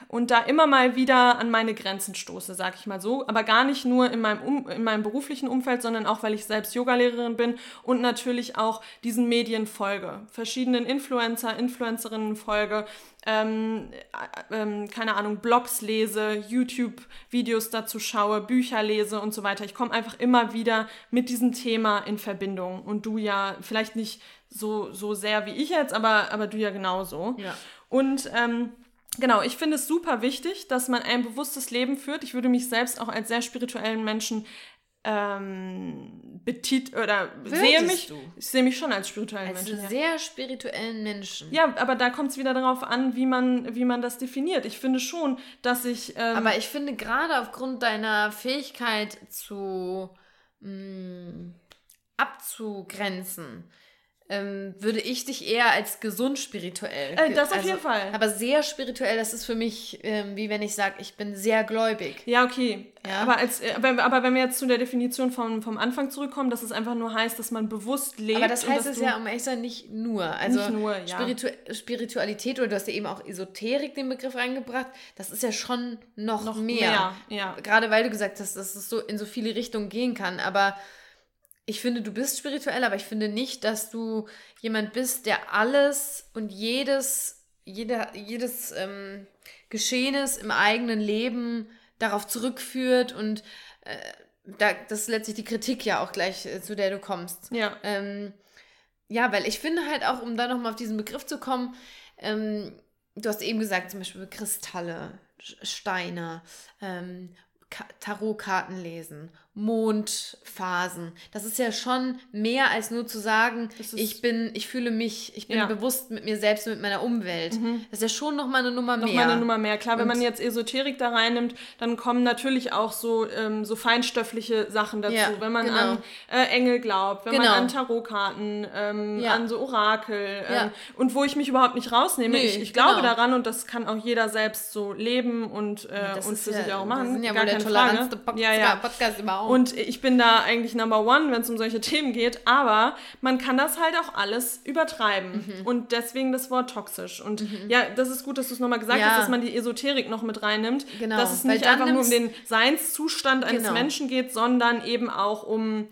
und da immer mal wieder an meine Grenzen stoße, sag ich mal so. Aber gar nicht nur in meinem, um, in meinem beruflichen Umfeld, sondern auch, weil ich selbst Yogalehrerin bin und natürlich auch diesen Medien folge. Verschiedenen Influencer, Influencerinnen folge, ähm, äh, ähm, keine Ahnung, Blogs lese, YouTube-Videos dazu schaue, Bücher lese und so weiter. Ich komme einfach immer wieder mit diesem Thema in Verbindung. Und du ja vielleicht nicht so, so sehr wie ich jetzt, aber, aber du ja genauso. Ja. Und ähm, genau, ich finde es super wichtig, dass man ein bewusstes Leben führt. Ich würde mich selbst auch als sehr spirituellen Menschen ähm, betit oder sehe mich, du? ich sehe mich schon als spirituellen Als Menschen. Ja. sehr spirituellen Menschen. ja, aber da kommt es wieder darauf an, wie man, wie man das definiert. Ich finde schon, dass ich ähm, Aber ich finde gerade aufgrund deiner Fähigkeit zu mh, abzugrenzen, ähm, würde ich dich eher als gesund spirituell. Äh, das auf also, jeden Fall. Aber sehr spirituell, das ist für mich, ähm, wie wenn ich sage, ich bin sehr gläubig. Ja, okay. Ja. Aber, als, äh, aber, aber wenn wir jetzt zu der Definition vom, vom Anfang zurückkommen, dass es einfach nur heißt, dass man bewusst lebt. Aber das heißt es ja, um ehrlich zu sein, nicht nur. Also nicht nur, ja. Spiritu Spiritualität, oder du hast ja eben auch Esoterik den Begriff reingebracht, das ist ja schon noch, noch mehr. mehr. Ja. Gerade weil du gesagt hast, dass es so in so viele Richtungen gehen kann. Aber ich finde, du bist spirituell, aber ich finde nicht, dass du jemand bist, der alles und jedes, jeder, jedes ähm, Geschehenes im eigenen Leben darauf zurückführt und äh, da, das ist letztlich die Kritik ja auch gleich, äh, zu der du kommst. Ja. Ähm, ja, weil ich finde halt auch, um da nochmal auf diesen Begriff zu kommen, ähm, du hast eben gesagt, zum Beispiel Kristalle, Steine, ähm, Tarotkarten lesen, Mondphasen. Das ist ja schon mehr als nur zu sagen, ich bin, ich fühle mich, ich bin ja. bewusst mit mir selbst und mit meiner Umwelt. Mhm. Das ist ja schon noch mal eine Nummer noch mehr. Noch mal eine Nummer mehr. Klar, und wenn man jetzt Esoterik da reinnimmt, dann kommen natürlich auch so, ähm, so feinstoffliche Sachen dazu. Ja, wenn man genau. an äh, Engel glaubt, wenn genau. man an Tarotkarten, ähm, ja. an so Orakel ähm, und wo ich mich überhaupt nicht rausnehme. Nee, ich, ich glaube genau. daran und das kann auch jeder selbst so leben und, äh, und für sich auch machen. Das sind ja Gar wohl der toleranteste Podcast, ja, Und ich bin da eigentlich Number One, wenn es um solche Themen geht, aber man kann das halt auch alles übertreiben. Mhm. Und deswegen das Wort toxisch. Und mhm. ja, das ist gut, dass du es nochmal gesagt ja. hast, dass man die Esoterik noch mit reinnimmt. Genau. Dass es nicht einfach nur um den Seinszustand eines genau. Menschen geht, sondern eben auch um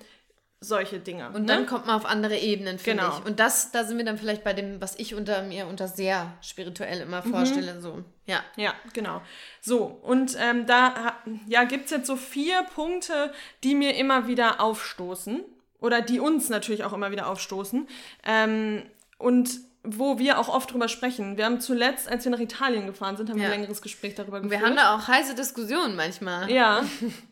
solche Dinge. Und ne? dann kommt man auf andere Ebenen, finde genau. ich. Und das, da sind wir dann vielleicht bei dem, was ich unter mir unter sehr spirituell immer mhm. vorstelle. Mhm. So, ja. Ja, genau. So, und ähm, da ja, gibt es jetzt so vier Punkte, die mir immer wieder aufstoßen. Oder die uns natürlich auch immer wieder aufstoßen. Ähm, und wo wir auch oft drüber sprechen. Wir haben zuletzt, als wir nach Italien gefahren sind, haben ja. wir ein längeres Gespräch darüber geführt. Wir haben da auch heiße Diskussionen manchmal. Ja,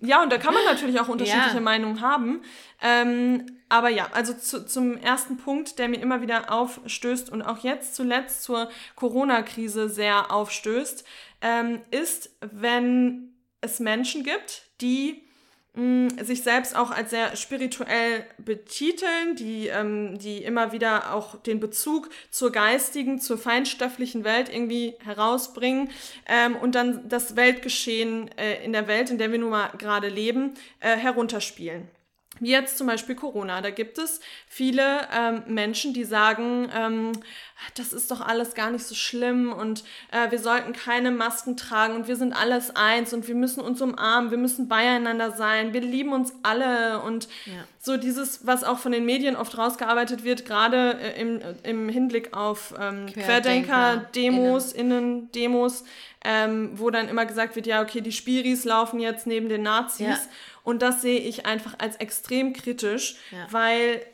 ja und da kann man natürlich auch unterschiedliche ja. Meinungen haben. Ähm, aber ja, also zu, zum ersten Punkt, der mir immer wieder aufstößt und auch jetzt zuletzt zur Corona-Krise sehr aufstößt, ähm, ist, wenn es Menschen gibt, die sich selbst auch als sehr spirituell betiteln, die, ähm, die immer wieder auch den Bezug zur geistigen, zur feinstofflichen Welt irgendwie herausbringen ähm, und dann das Weltgeschehen äh, in der Welt, in der wir nun mal gerade leben, äh, herunterspielen. Wie jetzt zum Beispiel Corona. Da gibt es viele ähm, Menschen, die sagen, ähm, das ist doch alles gar nicht so schlimm und äh, wir sollten keine Masken tragen und wir sind alles eins und wir müssen uns umarmen, wir müssen beieinander sein, wir lieben uns alle und ja. so dieses, was auch von den Medien oft rausgearbeitet wird, gerade äh, im, im Hinblick auf ähm, Querdenker, Demos, Innen, Innen Demos, ähm, wo dann immer gesagt wird, ja, okay, die Spiris laufen jetzt neben den Nazis. Ja. Und das sehe ich einfach als extrem kritisch, ja. weil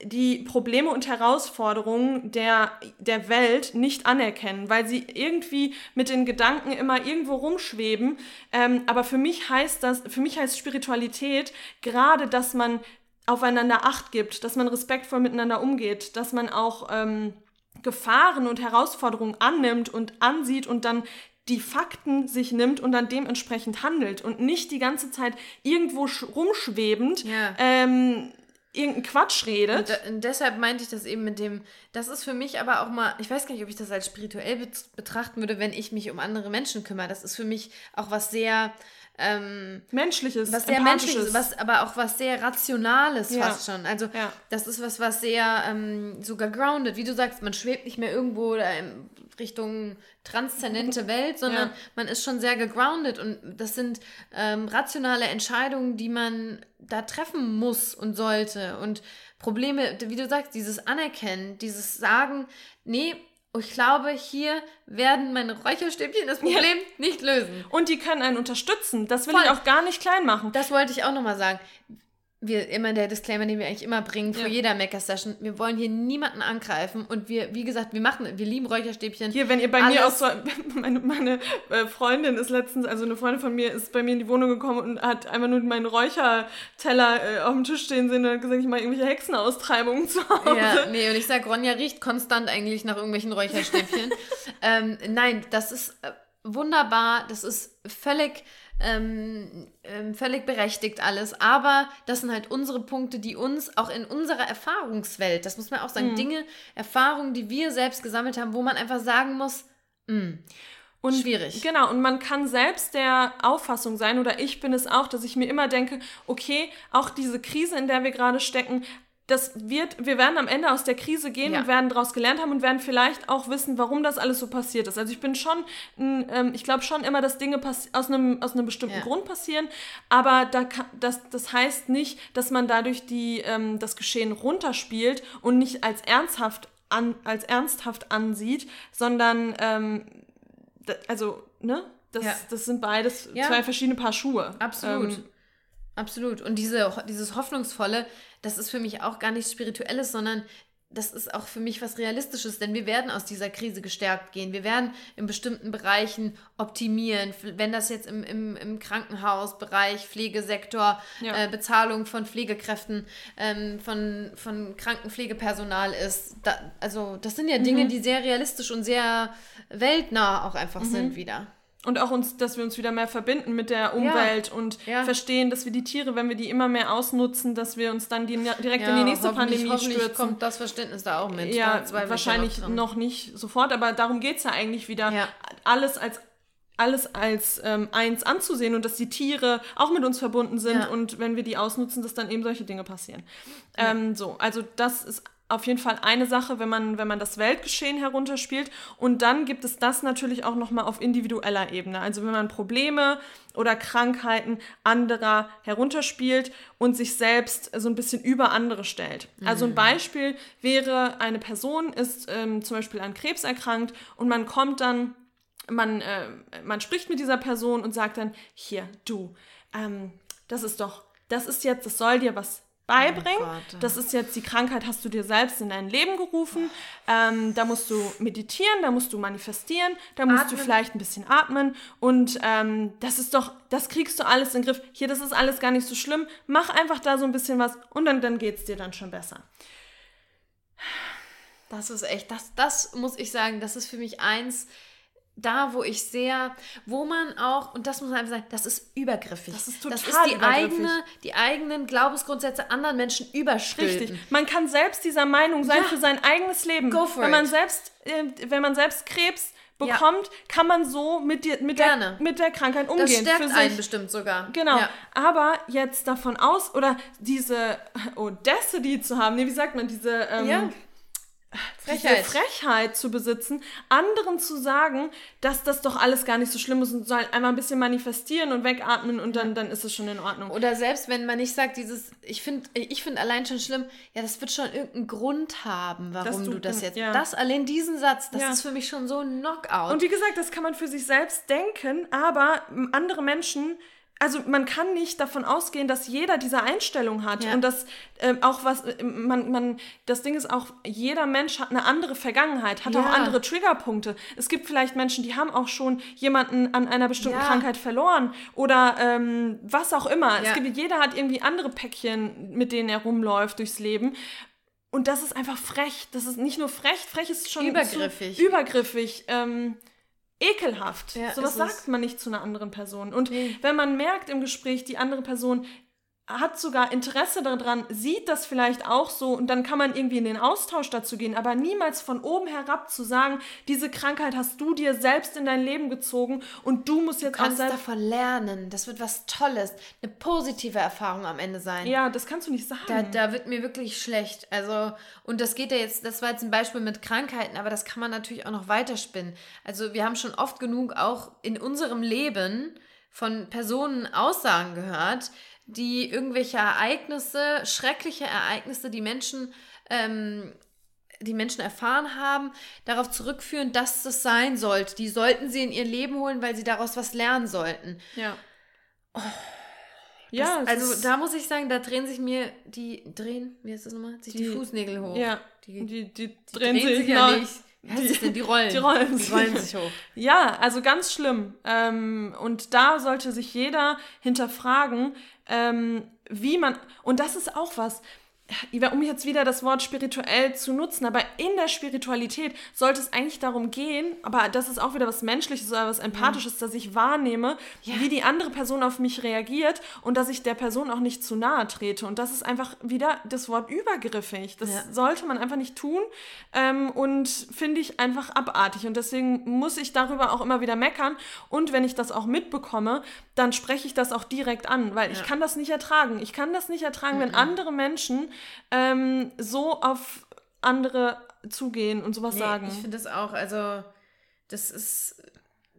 die Probleme und Herausforderungen der, der Welt nicht anerkennen, weil sie irgendwie mit den Gedanken immer irgendwo rumschweben. Ähm, aber für mich heißt das, für mich heißt Spiritualität gerade, dass man aufeinander Acht gibt, dass man respektvoll miteinander umgeht, dass man auch ähm, Gefahren und Herausforderungen annimmt und ansieht und dann die Fakten sich nimmt und dann dementsprechend handelt und nicht die ganze Zeit irgendwo rumschwebend ja. ähm, irgendeinen Quatsch redet. Und, und, deshalb meinte ich das eben mit dem, das ist für mich aber auch mal, ich weiß gar nicht, ob ich das als spirituell betrachten würde, wenn ich mich um andere Menschen kümmere. Das ist für mich auch was sehr ähm, menschliches, was sehr menschliches, was aber auch was sehr rationales ja. fast schon. Also ja. das ist was, was sehr ähm, sogar grounded, wie du sagst, man schwebt nicht mehr irgendwo in Richtung transzendente Welt, sondern ja. man ist schon sehr gegroundet und das sind ähm, rationale Entscheidungen, die man da treffen muss und sollte und Probleme, wie du sagst, dieses Anerkennen, dieses Sagen, nee, ich glaube, hier werden meine Räucherstäbchen das Problem ja. nicht lösen. Und die können einen unterstützen. Das will Voll. ich auch gar nicht klein machen. Das wollte ich auch nochmal sagen wir immer der Disclaimer, den wir eigentlich immer bringen vor ja. jeder Maker-Session. Wir wollen hier niemanden angreifen und wir, wie gesagt, wir machen, wir lieben Räucherstäbchen. Hier, wenn ihr bei Alles. mir auch so, meine, meine äh, Freundin ist letztens, also eine Freundin von mir ist bei mir in die Wohnung gekommen und hat einfach nur meinen Räucherteller äh, auf dem Tisch stehen sehen und hat gesagt, ich mache irgendwelche Hexenaustreibungen zu Hause. Ja, nee, und ich sag, Ronja riecht konstant eigentlich nach irgendwelchen Räucherstäbchen. ähm, nein, das ist äh, wunderbar, das ist völlig ähm, ähm, völlig berechtigt alles. Aber das sind halt unsere Punkte, die uns auch in unserer Erfahrungswelt, das muss man auch sagen, mhm. Dinge, Erfahrungen, die wir selbst gesammelt haben, wo man einfach sagen muss, mh, hm, und Schwierig. Genau, und man kann selbst der Auffassung sein, oder ich bin es auch, dass ich mir immer denke, okay, auch diese Krise, in der wir gerade stecken, das wird, wir werden am Ende aus der Krise gehen ja. und werden daraus gelernt haben und werden vielleicht auch wissen, warum das alles so passiert ist. Also ich bin schon, ähm, ich glaube schon immer, dass Dinge aus einem, aus einem bestimmten ja. Grund passieren, aber da kann, das, das heißt nicht, dass man dadurch die, ähm, das Geschehen runterspielt und nicht als ernsthaft, an, als ernsthaft ansieht, sondern ähm, also, ne? Das, ja. das sind beides zwei verschiedene Paar Schuhe. Absolut. Absolut. Und diese, dieses Hoffnungsvolle, das ist für mich auch gar nichts Spirituelles, sondern das ist auch für mich was Realistisches, denn wir werden aus dieser Krise gestärkt gehen. Wir werden in bestimmten Bereichen optimieren. Wenn das jetzt im, im, im Krankenhausbereich, Pflegesektor, ja. äh, Bezahlung von Pflegekräften, ähm, von, von Krankenpflegepersonal ist. Da, also das sind ja Dinge, mhm. die sehr realistisch und sehr weltnah auch einfach mhm. sind wieder. Und auch uns, dass wir uns wieder mehr verbinden mit der Umwelt ja. und ja. verstehen, dass wir die Tiere, wenn wir die immer mehr ausnutzen, dass wir uns dann die, direkt ja, in die nächste hoffentlich, Pandemie hoffentlich stürzen. kommt das Verständnis da auch mit. Ja, wahrscheinlich noch, noch, nicht sofort, aber darum geht es ja eigentlich wieder. Alles als alles als ähm, eins anzusehen und dass die Tiere auch mit uns verbunden sind und wenn wir die ausnutzen, dass dann eben solche Dinge passieren. Ähm, so, also das ist auf jeden Fall eine Sache, wenn man, wenn man das Weltgeschehen herunterspielt. Und dann gibt es das natürlich auch nochmal auf individueller Ebene. Also wenn man Probleme oder Krankheiten anderer herunterspielt und sich selbst so ein bisschen über andere stellt. Mhm. Also ein mhm. Beispiel wäre, eine Person ist ähm, zum Beispiel an Krebs erkrankt und man kommt dann, man, äh, man spricht mit dieser Person und sagt dann, hier, du, ähm, das ist doch, das ist jetzt, das soll dir was beibringen. Oh das ist jetzt die Krankheit, hast du dir selbst in dein Leben gerufen. Ähm, da musst du meditieren, da musst du manifestieren, da musst atmen. du vielleicht ein bisschen atmen. Und ähm, das ist doch, das kriegst du alles in den Griff. Hier, das ist alles gar nicht so schlimm. Mach einfach da so ein bisschen was und dann, dann geht es dir dann schon besser. Das ist echt, das, das muss ich sagen, das ist für mich eins da, wo ich sehr, wo man auch, und das muss man einfach sagen, das ist übergriffig. Das ist total Das ist die, eigene, die eigenen Glaubensgrundsätze anderen Menschen überstülpen. Richtig. Man kann selbst dieser Meinung sein ja. für sein eigenes Leben. Go for wenn it. man selbst, äh, wenn man selbst Krebs bekommt, ja. kann man so mit, dir, mit, der, mit der Krankheit umgehen. Das stärkt einen bestimmt sogar. Genau. Ja. Aber jetzt davon aus, oder diese Audacity zu haben, nee, wie sagt man, diese... Ähm, Frechheit. diese Frechheit zu besitzen, anderen zu sagen, dass das doch alles gar nicht so schlimm ist und soll einmal ein bisschen manifestieren und wegatmen und dann, dann ist es schon in Ordnung. Oder selbst wenn man nicht sagt, dieses, ich finde ich find allein schon schlimm, ja, das wird schon irgendeinen Grund haben, warum du, du, das jetzt. Ja. Das allein diesen Satz, das ja. ist für mich schon so ein Knockout. Und wie gesagt, das kann man für sich selbst denken, aber andere Menschen also man kann nicht davon ausgehen, dass jeder diese Einstellung hat ja. und dass äh, auch was äh, man man das Ding ist auch jeder Mensch hat eine andere Vergangenheit, hat ja. auch andere Triggerpunkte. Es gibt vielleicht Menschen, die haben auch schon jemanden an einer bestimmten ja. Krankheit verloren oder ähm, was auch immer. Es gibt jeder hat irgendwie andere Päckchen, mit denen er rumläuft durchs Leben. Und das ist einfach frech. Das ist nicht nur frech, frech ist schon übergriffig. übergriffig. Ähm, ekelhaft. Ja, Sowas sagt man nicht zu einer anderen Person. Und nee. wenn man merkt im Gespräch, die andere Person hat sogar Interesse daran, sieht das vielleicht auch so und dann kann man irgendwie in den Austausch dazu gehen, aber niemals von oben herab zu sagen, diese Krankheit hast du dir selbst in dein Leben gezogen und du musst jetzt du kannst davon lernen. Das wird was Tolles, eine positive Erfahrung am Ende sein. Ja, das kannst du nicht sagen. Da, da wird mir wirklich schlecht. Also und das geht ja jetzt, das war jetzt ein Beispiel mit Krankheiten, aber das kann man natürlich auch noch weiterspinnen. Also wir haben schon oft genug auch in unserem Leben von Personen Aussagen gehört, die irgendwelche Ereignisse, schreckliche Ereignisse, die Menschen, ähm, die Menschen erfahren haben, darauf zurückführen, dass das sein sollte. Die sollten sie in ihr Leben holen, weil sie daraus was lernen sollten. Ja. Oh, ja, das, also da muss ich sagen, da drehen sich mir die drehen, wie heißt das nochmal? Sich die, die Fußnägel hoch. Ja. Die, die, die, die drehen, drehen, sich, sich ja nicht. Die, denn? die rollen. Die rollen, die rollen sich hoch. Ja, also ganz schlimm. Ähm, und da sollte sich jeder hinterfragen, ähm, wie man. Und das ist auch was. Um jetzt wieder das Wort spirituell zu nutzen, aber in der Spiritualität sollte es eigentlich darum gehen, aber das ist auch wieder was Menschliches oder was Empathisches, ja. dass ich wahrnehme, ja. wie die andere Person auf mich reagiert und dass ich der Person auch nicht zu nahe trete. Und das ist einfach wieder das Wort übergriffig. Das ja. sollte man einfach nicht tun ähm, und finde ich einfach abartig. Und deswegen muss ich darüber auch immer wieder meckern. Und wenn ich das auch mitbekomme, dann spreche ich das auch direkt an, weil ich kann das nicht ertragen. Ich kann das nicht ertragen, mhm. wenn andere Menschen ähm, so auf andere zugehen und sowas nee, sagen. Ich finde das auch, also das ist,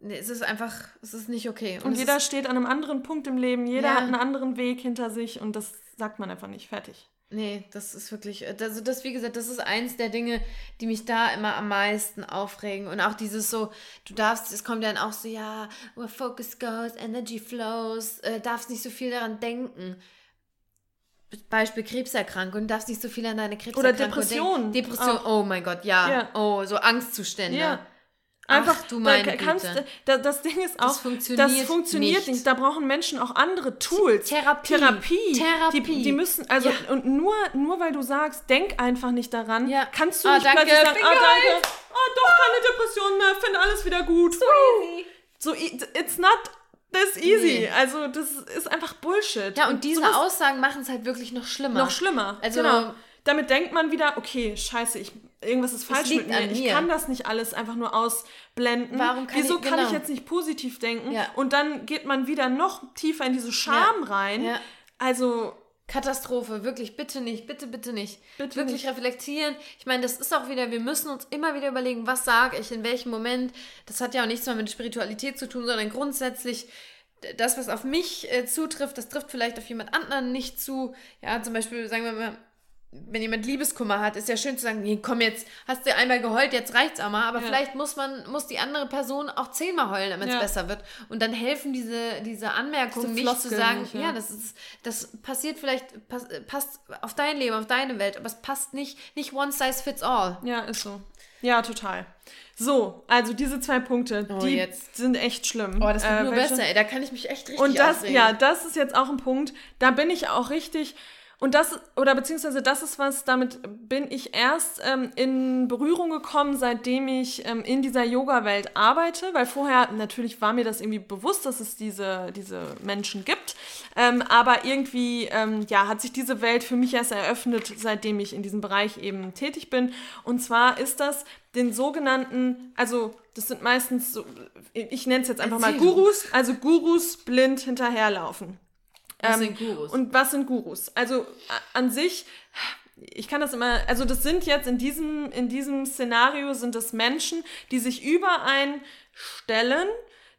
nee, es ist einfach, es ist nicht okay. Und, und jeder steht an einem anderen Punkt im Leben, jeder ja. hat einen anderen Weg hinter sich und das sagt man einfach nicht. Fertig. Nee, das ist wirklich, also das, wie gesagt, das ist eins der Dinge, die mich da immer am meisten aufregen. Und auch dieses so, du darfst, es kommt dann auch so, ja, where focus goes, energy flows, äh, darfst nicht so viel daran denken. Beispiel Krebserkrankung, darfst nicht so viel an deine Krebserkrankung Oder Depression. denken. Depression, auch. oh mein Gott, ja. ja. Oh, so Angstzustände. Ja. Einfach, Ach, du meine da kannst, da, das Ding ist auch, das funktioniert, das funktioniert nicht. nicht. Da brauchen Menschen auch andere Tools. Therapie. Therapie. Therapie. Die, die müssen, also, ja. und nur, nur weil du sagst, denk einfach nicht daran, ja. kannst du ah, nicht danke, plötzlich sagen, ah, danke, ah, doch keine Depression mehr, finde alles wieder gut. So easy. So, it's not das ist easy. Nee. Also, das ist einfach Bullshit. Ja, und, und diese Aussagen machen es halt wirklich noch schlimmer. Noch schlimmer. Also, genau. Damit denkt man wieder, okay, scheiße, ich, irgendwas ist falsch mit mir. Ich kann das nicht alles einfach nur ausblenden. Warum kann Wieso ich, genau. kann ich jetzt nicht positiv denken? Ja. Und dann geht man wieder noch tiefer in diese Scham ja. rein. Ja. Also, Katastrophe, wirklich, bitte nicht, bitte, bitte nicht. Bitte wirklich nicht. reflektieren. Ich meine, das ist auch wieder, wir müssen uns immer wieder überlegen, was sage ich, in welchem Moment. Das hat ja auch nichts mehr mit Spiritualität zu tun, sondern grundsätzlich das, was auf mich äh, zutrifft, das trifft vielleicht auf jemand anderen nicht zu. Ja, zum Beispiel, sagen wir mal, wenn jemand Liebeskummer hat, ist ja schön zu sagen, nee, komm jetzt, hast du einmal geheult, jetzt reicht's auch mal. Aber ja. vielleicht muss man, muss die andere Person auch zehnmal heulen, damit es ja. besser wird. Und dann helfen diese, diese Anmerkungen nicht zu sagen, nicht, ja. ja, das ist, das passiert vielleicht, pass, passt auf dein Leben, auf deine Welt, aber es passt nicht, nicht one size fits all. Ja, ist so. Ja, total. So, also diese zwei Punkte, oh, die jetzt. sind echt schlimm. Oh, das wird äh, nur besser, ey. Da kann ich mich echt richtig Und das, aufregen. ja, das ist jetzt auch ein Punkt, da bin ich auch richtig und das, oder beziehungsweise das ist was, damit bin ich erst ähm, in Berührung gekommen, seitdem ich ähm, in dieser Yoga-Welt arbeite, weil vorher natürlich war mir das irgendwie bewusst, dass es diese, diese Menschen gibt. Ähm, aber irgendwie, ähm, ja, hat sich diese Welt für mich erst eröffnet, seitdem ich in diesem Bereich eben tätig bin. Und zwar ist das den sogenannten, also das sind meistens so, ich nenne es jetzt einfach mal Gurus, also Gurus blind hinterherlaufen. Was ähm, sind Gurus? Und was sind Gurus? Also an sich, ich kann das immer, also das sind jetzt in diesem, in diesem Szenario sind es Menschen, die sich überein stellen,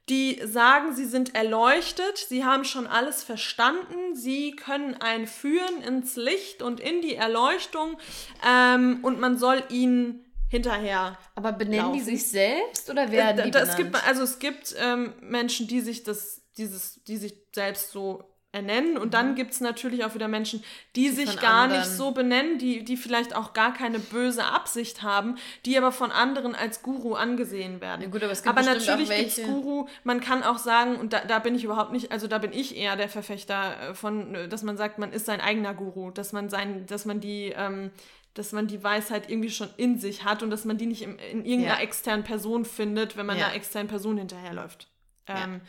die sagen, sie sind erleuchtet, sie haben schon alles verstanden, sie können einen führen ins Licht und in die Erleuchtung ähm, und man soll ihnen hinterher. Aber benennen laufen. die sich selbst oder werden äh, die benannt? Es gibt, also es gibt ähm, Menschen, die sich das, dieses, die sich selbst so ernennen. Und dann mhm. gibt es natürlich auch wieder Menschen, die, die sich gar anderen. nicht so benennen, die, die vielleicht auch gar keine böse Absicht haben, die aber von anderen als Guru angesehen werden. Ja gut, aber, aber natürlich gibt es Guru, man kann auch sagen, und da, da bin ich überhaupt nicht, also da bin ich eher der Verfechter äh, von, äh, dass man sagt, man ist sein eigener Guru, dass man sein, dass man die ähm, dass man die Weisheit irgendwie schon in sich hat und dass man die nicht in, in irgendeiner ja. externen Person findet, wenn man ja. einer externen Person hinterherläuft. Ähm, ja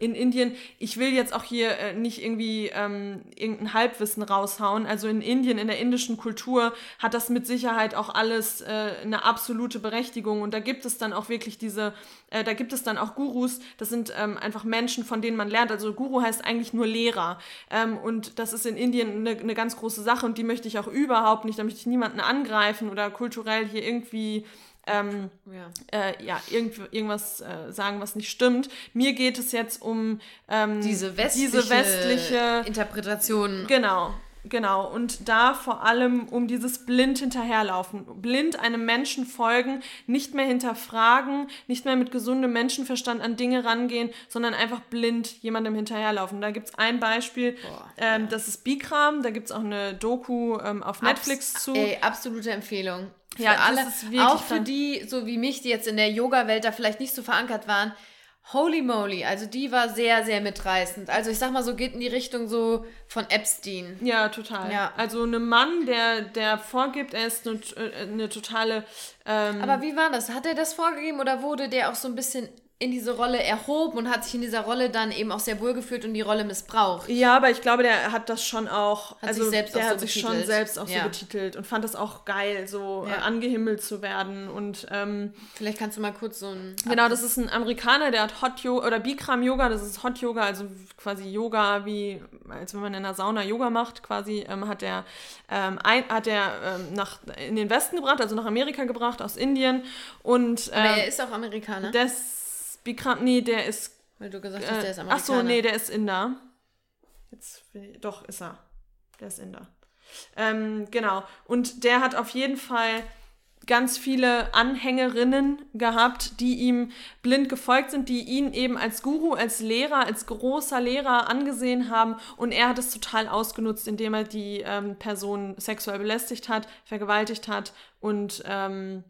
in Indien, ich will jetzt auch hier äh, nicht irgendwie ähm, irgendein Halbwissen raushauen. Also in Indien, in der indischen Kultur hat das mit Sicherheit auch alles äh, eine absolute Berechtigung. Und da gibt es dann auch wirklich diese, äh, da gibt es dann auch Gurus, das sind ähm, einfach Menschen, von denen man lernt. Also Guru heißt eigentlich nur Lehrer. Ähm, und das ist in Indien eine, eine ganz große Sache und die möchte ich auch überhaupt nicht, da möchte ich niemanden angreifen oder kulturell hier irgendwie ähm, ja. Äh, ja, irgend, irgendwas äh, sagen, was nicht stimmt. Mir geht es jetzt um ähm, diese westliche, diese westliche Interpretation. Genau. Genau, und da vor allem um dieses blind hinterherlaufen. Blind einem Menschen folgen, nicht mehr hinterfragen, nicht mehr mit gesundem Menschenverstand an Dinge rangehen, sondern einfach blind jemandem hinterherlaufen. Da gibt es ein Beispiel, Boah, ähm, ja. das ist Bikram, da gibt es auch eine Doku ähm, auf Netflix Abs zu. Ey, absolute Empfehlung. Ja, für alle, auch für die, so wie mich, die jetzt in der Yoga-Welt da vielleicht nicht so verankert waren, Holy moly, also die war sehr, sehr mitreißend. Also ich sag mal so, geht in die Richtung so von Epstein. Ja, total. Ja. Also ein Mann, der, der vorgibt, er ist eine, äh, eine totale. Ähm Aber wie war das? Hat er das vorgegeben oder wurde der auch so ein bisschen in diese Rolle erhoben und hat sich in dieser Rolle dann eben auch sehr wohl gefühlt und die Rolle missbraucht. Ja, aber ich glaube, der hat das schon auch, hat also sich selbst der auch hat so sich betitelt. schon selbst auch ja. so betitelt und fand das auch geil, so ja. äh, angehimmelt zu werden und ähm, vielleicht kannst du mal kurz so ein genau, das ist ein Amerikaner, der hat Hot Yoga oder Bikram Yoga, das ist Hot Yoga, also quasi Yoga wie als wenn man in einer Sauna Yoga macht, quasi ähm, hat er ähm, ein, hat er ähm, nach in den Westen gebracht, also nach Amerika gebracht aus Indien und aber er ähm, ist auch Amerikaner. Das Bikram, nee, der ist. Weil du gesagt hast, äh, der ist Amerikaner. Ach so, nee, der ist Inder. Jetzt, doch, ist er. Der ist Inder. Ähm, genau. Und der hat auf jeden Fall ganz viele Anhängerinnen gehabt, die ihm blind gefolgt sind, die ihn eben als Guru, als Lehrer, als großer Lehrer angesehen haben. Und er hat es total ausgenutzt, indem er die ähm, Person sexuell belästigt hat, vergewaltigt hat und ähm, äh,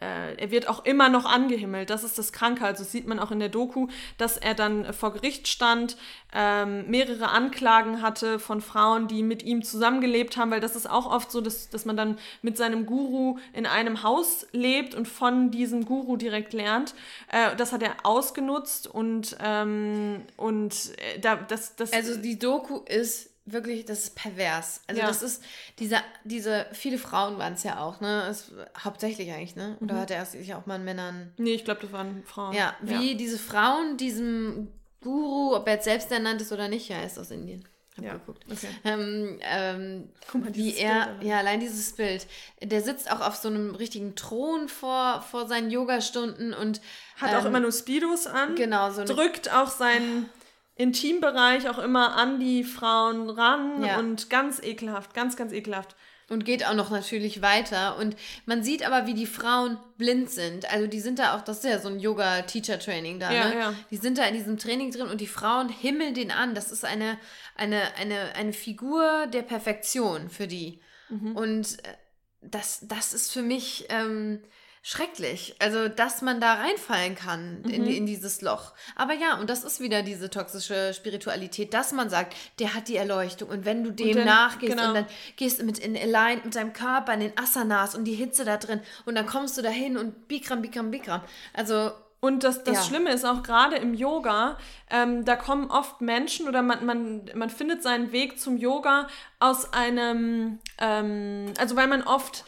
er wird auch immer noch angehimmelt. Das ist das Kranke. Also sieht man auch in der Doku, dass er dann vor Gericht stand, ähm, mehrere Anklagen hatte von Frauen, die mit ihm zusammengelebt haben, weil das ist auch oft so, dass, dass man dann mit seinem Guru in einem Haus lebt und von diesem Guru direkt lernt. Äh, das hat er ausgenutzt und, ähm, und äh, da, das, das. Also die Doku ist wirklich, das ist pervers. Also ja. das ist, diese, diese, viele Frauen waren es ja auch, ne? Es, hauptsächlich eigentlich, ne? Oder mhm. hat er sich auch mal an Männern. Nee, ich glaube, das waren Frauen. Ja, wie ja. diese Frauen diesem Guru, ob er jetzt selbst ernannt ist oder nicht, ja, er ist aus Indien. Hab ja. geguckt. Okay. Ähm, ähm, Guck mal, wie er, Bild, ja, allein dieses Bild. Der sitzt auch auf so einem richtigen Thron vor, vor seinen Yogastunden und hat ähm, auch immer nur Speedos an. Genau, so drückt auch seinen Intimbereich auch immer an die Frauen ran ja. und ganz ekelhaft, ganz, ganz ekelhaft. Und geht auch noch natürlich weiter. Und man sieht aber, wie die Frauen blind sind. Also die sind da auch, das ist ja so ein Yoga-Teacher-Training da, ja, ne? Ja. Die sind da in diesem Training drin und die Frauen himmeln den an. Das ist eine, eine, eine, eine Figur der Perfektion für die. Mhm. Und äh, das, das ist für mich. Ähm, schrecklich. Also, dass man da reinfallen kann mhm. in, in dieses Loch. Aber ja, und das ist wieder diese toxische Spiritualität, dass man sagt, der hat die Erleuchtung. Und wenn du dem dann, nachgehst genau. und dann gehst du mit in Align mit deinem Körper in den Asanas und die Hitze da drin und dann kommst du dahin und Bikram, Bikram, Bikram. Also. Und das, das ja. Schlimme ist auch gerade im Yoga, ähm, da kommen oft Menschen oder man, man, man findet seinen Weg zum Yoga aus einem, ähm, also weil man oft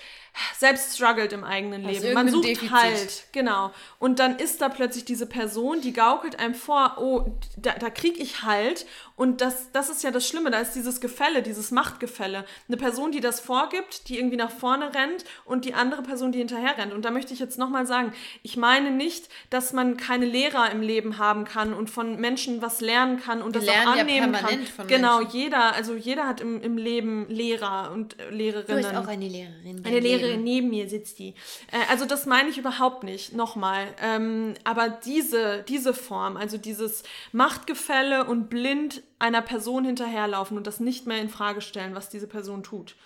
selbst struggelt im eigenen Aus Leben. Man sucht Defizit. halt, genau. Und dann ist da plötzlich diese Person, die gaukelt einem vor, oh, da, da krieg ich halt. Und das, das ist ja das Schlimme, da ist dieses Gefälle, dieses Machtgefälle. Eine Person, die das vorgibt, die irgendwie nach vorne rennt und die andere Person, die hinterher rennt. Und da möchte ich jetzt nochmal sagen, ich meine nicht, dass man keine Lehrer im Leben haben kann und von Menschen was lernen kann und Wir das auch annehmen ja kann. Von genau, Menschen. jeder, also jeder hat im, im Leben Lehrer und Lehrerinnen. Du bist auch eine Lehrerin. Eine Lehrerin, neben mir sitzt die. Äh, also das meine ich überhaupt nicht, nochmal. Ähm, aber diese, diese Form, also dieses Machtgefälle und blind einer Person hinterherlaufen und das nicht mehr in Frage stellen, was diese Person tut.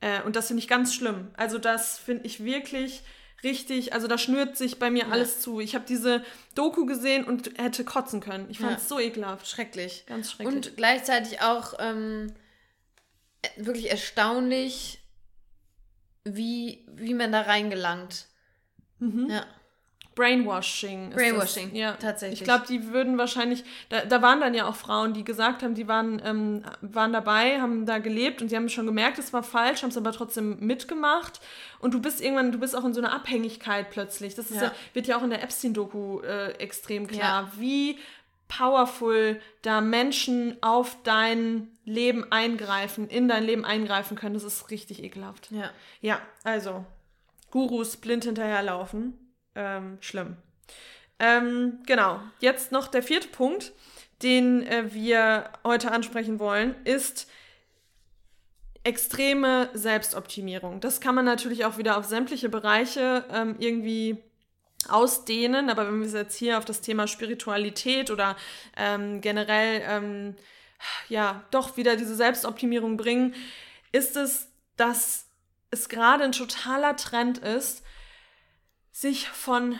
Äh, und das finde ich ganz schlimm. Also das finde ich wirklich richtig, also da schnürt sich bei mir ja. alles zu. Ich habe diese Doku gesehen und hätte kotzen können. Ich fand es ja. so ekelhaft. Schrecklich. Ganz schrecklich. Und gleichzeitig auch ähm, wirklich erstaunlich, wie, wie man da reingelangt. Mhm. Ja. Brainwashing. Brainwashing, das, ja. Tatsächlich. Ich glaube, die würden wahrscheinlich, da, da waren dann ja auch Frauen, die gesagt haben, die waren, ähm, waren dabei, haben da gelebt und sie haben schon gemerkt, es war falsch, haben es aber trotzdem mitgemacht. Und du bist irgendwann, du bist auch in so einer Abhängigkeit plötzlich. Das ist ja. ja wird ja auch in der Epstein-Doku äh, extrem klar, ja. wie powerful da Menschen auf dein Leben eingreifen, in dein Leben eingreifen können. Das ist richtig ekelhaft. Ja. Ja, also Gurus blind hinterherlaufen ähm, schlimm. Ähm, genau, jetzt noch der vierte Punkt, den äh, wir heute ansprechen wollen, ist extreme Selbstoptimierung. Das kann man natürlich auch wieder auf sämtliche Bereiche ähm, irgendwie ausdehnen, aber wenn wir es jetzt hier auf das Thema Spiritualität oder ähm, generell ähm, ja doch wieder diese Selbstoptimierung bringen, ist es, dass es gerade ein totaler Trend ist, sich von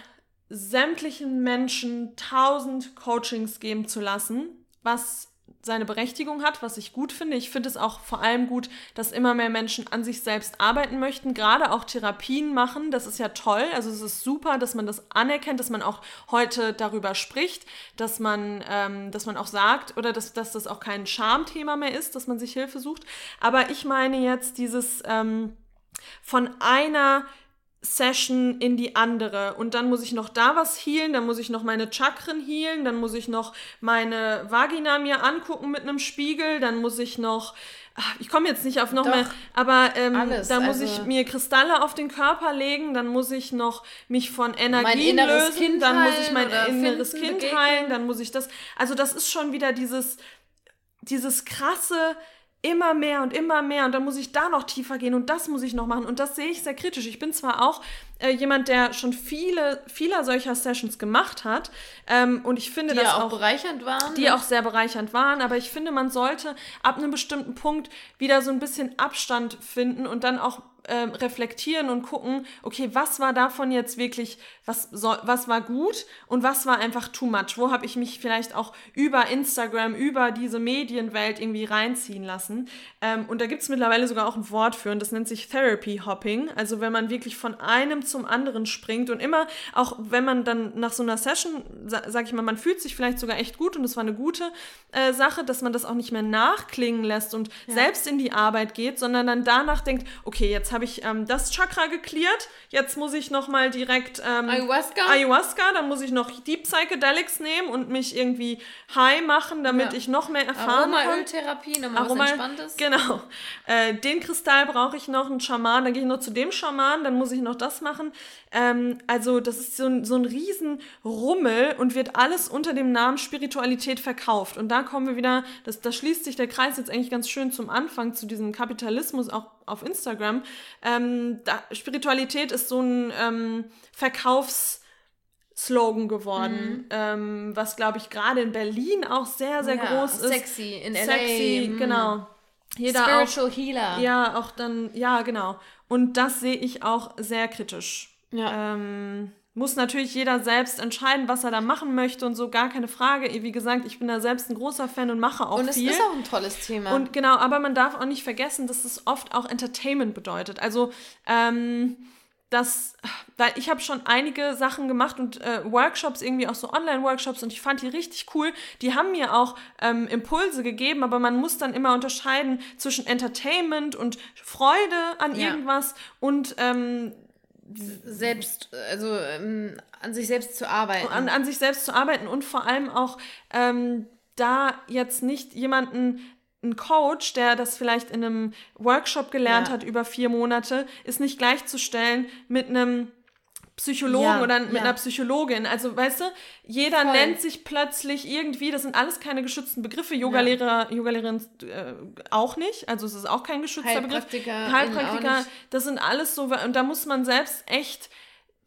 sämtlichen Menschen tausend Coachings geben zu lassen, was seine Berechtigung hat, was ich gut finde. Ich finde es auch vor allem gut, dass immer mehr Menschen an sich selbst arbeiten möchten, gerade auch Therapien machen. Das ist ja toll. Also es ist super, dass man das anerkennt, dass man auch heute darüber spricht, dass man, ähm, dass man auch sagt oder dass, dass das auch kein Schamthema mehr ist, dass man sich Hilfe sucht. Aber ich meine jetzt dieses ähm, von einer Session in die andere. Und dann muss ich noch da was healen, dann muss ich noch meine Chakren healen, dann muss ich noch meine Vagina mir angucken mit einem Spiegel, dann muss ich noch. Ich komme jetzt nicht auf noch Doch, mehr, aber ähm, alles, dann muss also ich mir Kristalle auf den Körper legen, dann muss ich noch mich von Energien lösen, kind dann muss ich mein inneres Kind begegnen. heilen, dann muss ich das. Also das ist schon wieder dieses, dieses krasse, immer mehr und immer mehr und dann muss ich da noch tiefer gehen und das muss ich noch machen und das sehe ich sehr kritisch. Ich bin zwar auch äh, jemand, der schon viele, vieler solcher Sessions gemacht hat ähm, und ich finde, die dass auch, auch bereichernd waren, die auch sehr bereichernd waren, aber ich finde, man sollte ab einem bestimmten Punkt wieder so ein bisschen Abstand finden und dann auch ähm, reflektieren und gucken, okay, was war davon jetzt wirklich, was, soll, was war gut und was war einfach too much? Wo habe ich mich vielleicht auch über Instagram, über diese Medienwelt irgendwie reinziehen lassen? Ähm, und da gibt es mittlerweile sogar auch ein Wort für und das nennt sich Therapy Hopping. Also wenn man wirklich von einem zum anderen springt und immer, auch wenn man dann nach so einer Session, sa sag ich mal, man fühlt sich vielleicht sogar echt gut und es war eine gute äh, Sache, dass man das auch nicht mehr nachklingen lässt und ja. selbst in die Arbeit geht, sondern dann danach denkt, okay, jetzt habe ich ähm, das Chakra geklärt. Jetzt muss ich noch mal direkt ähm, Ayahuasca. Ayahuasca. Dann muss ich noch Deep Psychedelics nehmen und mich irgendwie high machen, damit ja. ich noch mehr erfahren kann. Aromaöltherapie, nochmal Aroma, was Entspanntes. Genau. Äh, den Kristall brauche ich noch, einen Schaman. Dann gehe ich noch zu dem Schaman, dann muss ich noch das machen. Ähm, also das ist so ein, so ein Riesenrummel und wird alles unter dem Namen Spiritualität verkauft. Und da kommen wir wieder, das, da schließt sich der Kreis jetzt eigentlich ganz schön zum Anfang, zu diesem Kapitalismus auch auf Instagram. Ähm, da, Spiritualität ist so ein ähm, Verkaufsslogan geworden, mhm. ähm, was glaube ich gerade in Berlin auch sehr, sehr ja, groß ist. Sexy, in LA. Sexy, mhm. genau. Jeder Spiritual auch, Healer. Ja, auch dann, ja, genau. Und das sehe ich auch sehr kritisch. Ja. Ähm, muss natürlich jeder selbst entscheiden, was er da machen möchte und so, gar keine Frage. Wie gesagt, ich bin da selbst ein großer Fan und mache auch viel. Und es viel. ist auch ein tolles Thema. Und genau, aber man darf auch nicht vergessen, dass es oft auch Entertainment bedeutet. Also, ähm, das, weil ich habe schon einige Sachen gemacht und äh, Workshops, irgendwie auch so Online-Workshops und ich fand die richtig cool. Die haben mir auch ähm, Impulse gegeben, aber man muss dann immer unterscheiden zwischen Entertainment und Freude an ja. irgendwas und ähm, selbst, also ähm, an sich selbst zu arbeiten. An, an sich selbst zu arbeiten und vor allem auch ähm, da jetzt nicht jemanden ein Coach, der das vielleicht in einem Workshop gelernt ja. hat über vier Monate, ist nicht gleichzustellen mit einem Psychologen ja, oder mit ja. einer Psychologin. Also, weißt du, jeder Voll. nennt sich plötzlich irgendwie, das sind alles keine geschützten Begriffe. Yogalehrer, ja. Yogalehrerin äh, auch nicht. Also, es ist auch kein geschützter Begriff. Heilpraktiker, das sind alles so, und da muss man selbst echt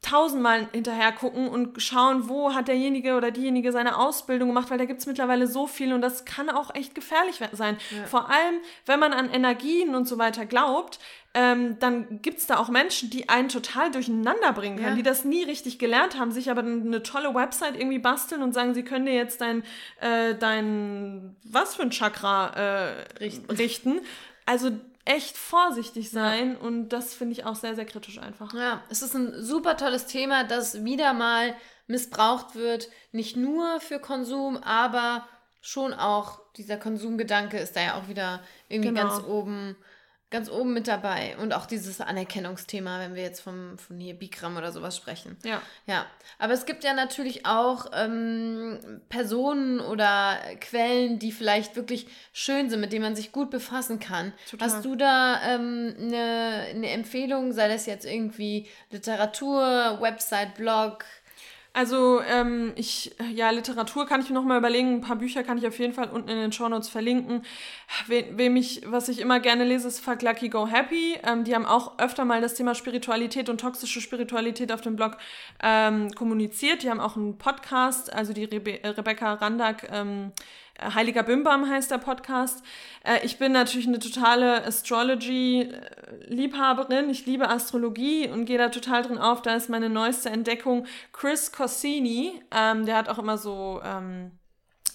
tausendmal hinterher gucken und schauen, wo hat derjenige oder diejenige seine Ausbildung gemacht, weil da gibt es mittlerweile so viel und das kann auch echt gefährlich sein. Ja. Vor allem, wenn man an Energien und so weiter glaubt, ähm, dann gibt es da auch Menschen, die einen total durcheinander bringen können, ja. die das nie richtig gelernt haben, sich aber eine tolle Website irgendwie basteln und sagen, sie können dir jetzt dein, äh, dein was für ein Chakra äh, richten. richten. Also echt vorsichtig sein ja. und das finde ich auch sehr, sehr kritisch einfach. Ja, es ist ein super tolles Thema, das wieder mal missbraucht wird, nicht nur für Konsum, aber schon auch dieser Konsumgedanke ist da ja auch wieder irgendwie genau. ganz oben ganz oben mit dabei. Und auch dieses Anerkennungsthema, wenn wir jetzt vom, von hier Bikram oder sowas sprechen. Ja. Ja. Aber es gibt ja natürlich auch ähm, Personen oder Quellen, die vielleicht wirklich schön sind, mit denen man sich gut befassen kann. Total. Hast du da ähm, eine, eine Empfehlung, sei das jetzt irgendwie Literatur, Website, Blog? Also ähm, ich, ja, Literatur kann ich mir noch mal überlegen. Ein paar Bücher kann ich auf jeden Fall unten in den Show Notes verlinken. We wem ich, was ich immer gerne lese, ist Fuck Lucky Go Happy. Ähm, die haben auch öfter mal das Thema Spiritualität und toxische Spiritualität auf dem Blog ähm, kommuniziert. Die haben auch einen Podcast, also die Rebe Rebecca Randack, ähm, Heiliger Bimbam heißt der Podcast. Äh, ich bin natürlich eine totale Astrology- Liebhaberin, ich liebe Astrologie und gehe da total drin auf. Da ist meine neueste Entdeckung Chris Corsini. Ähm, der hat auch immer so ähm,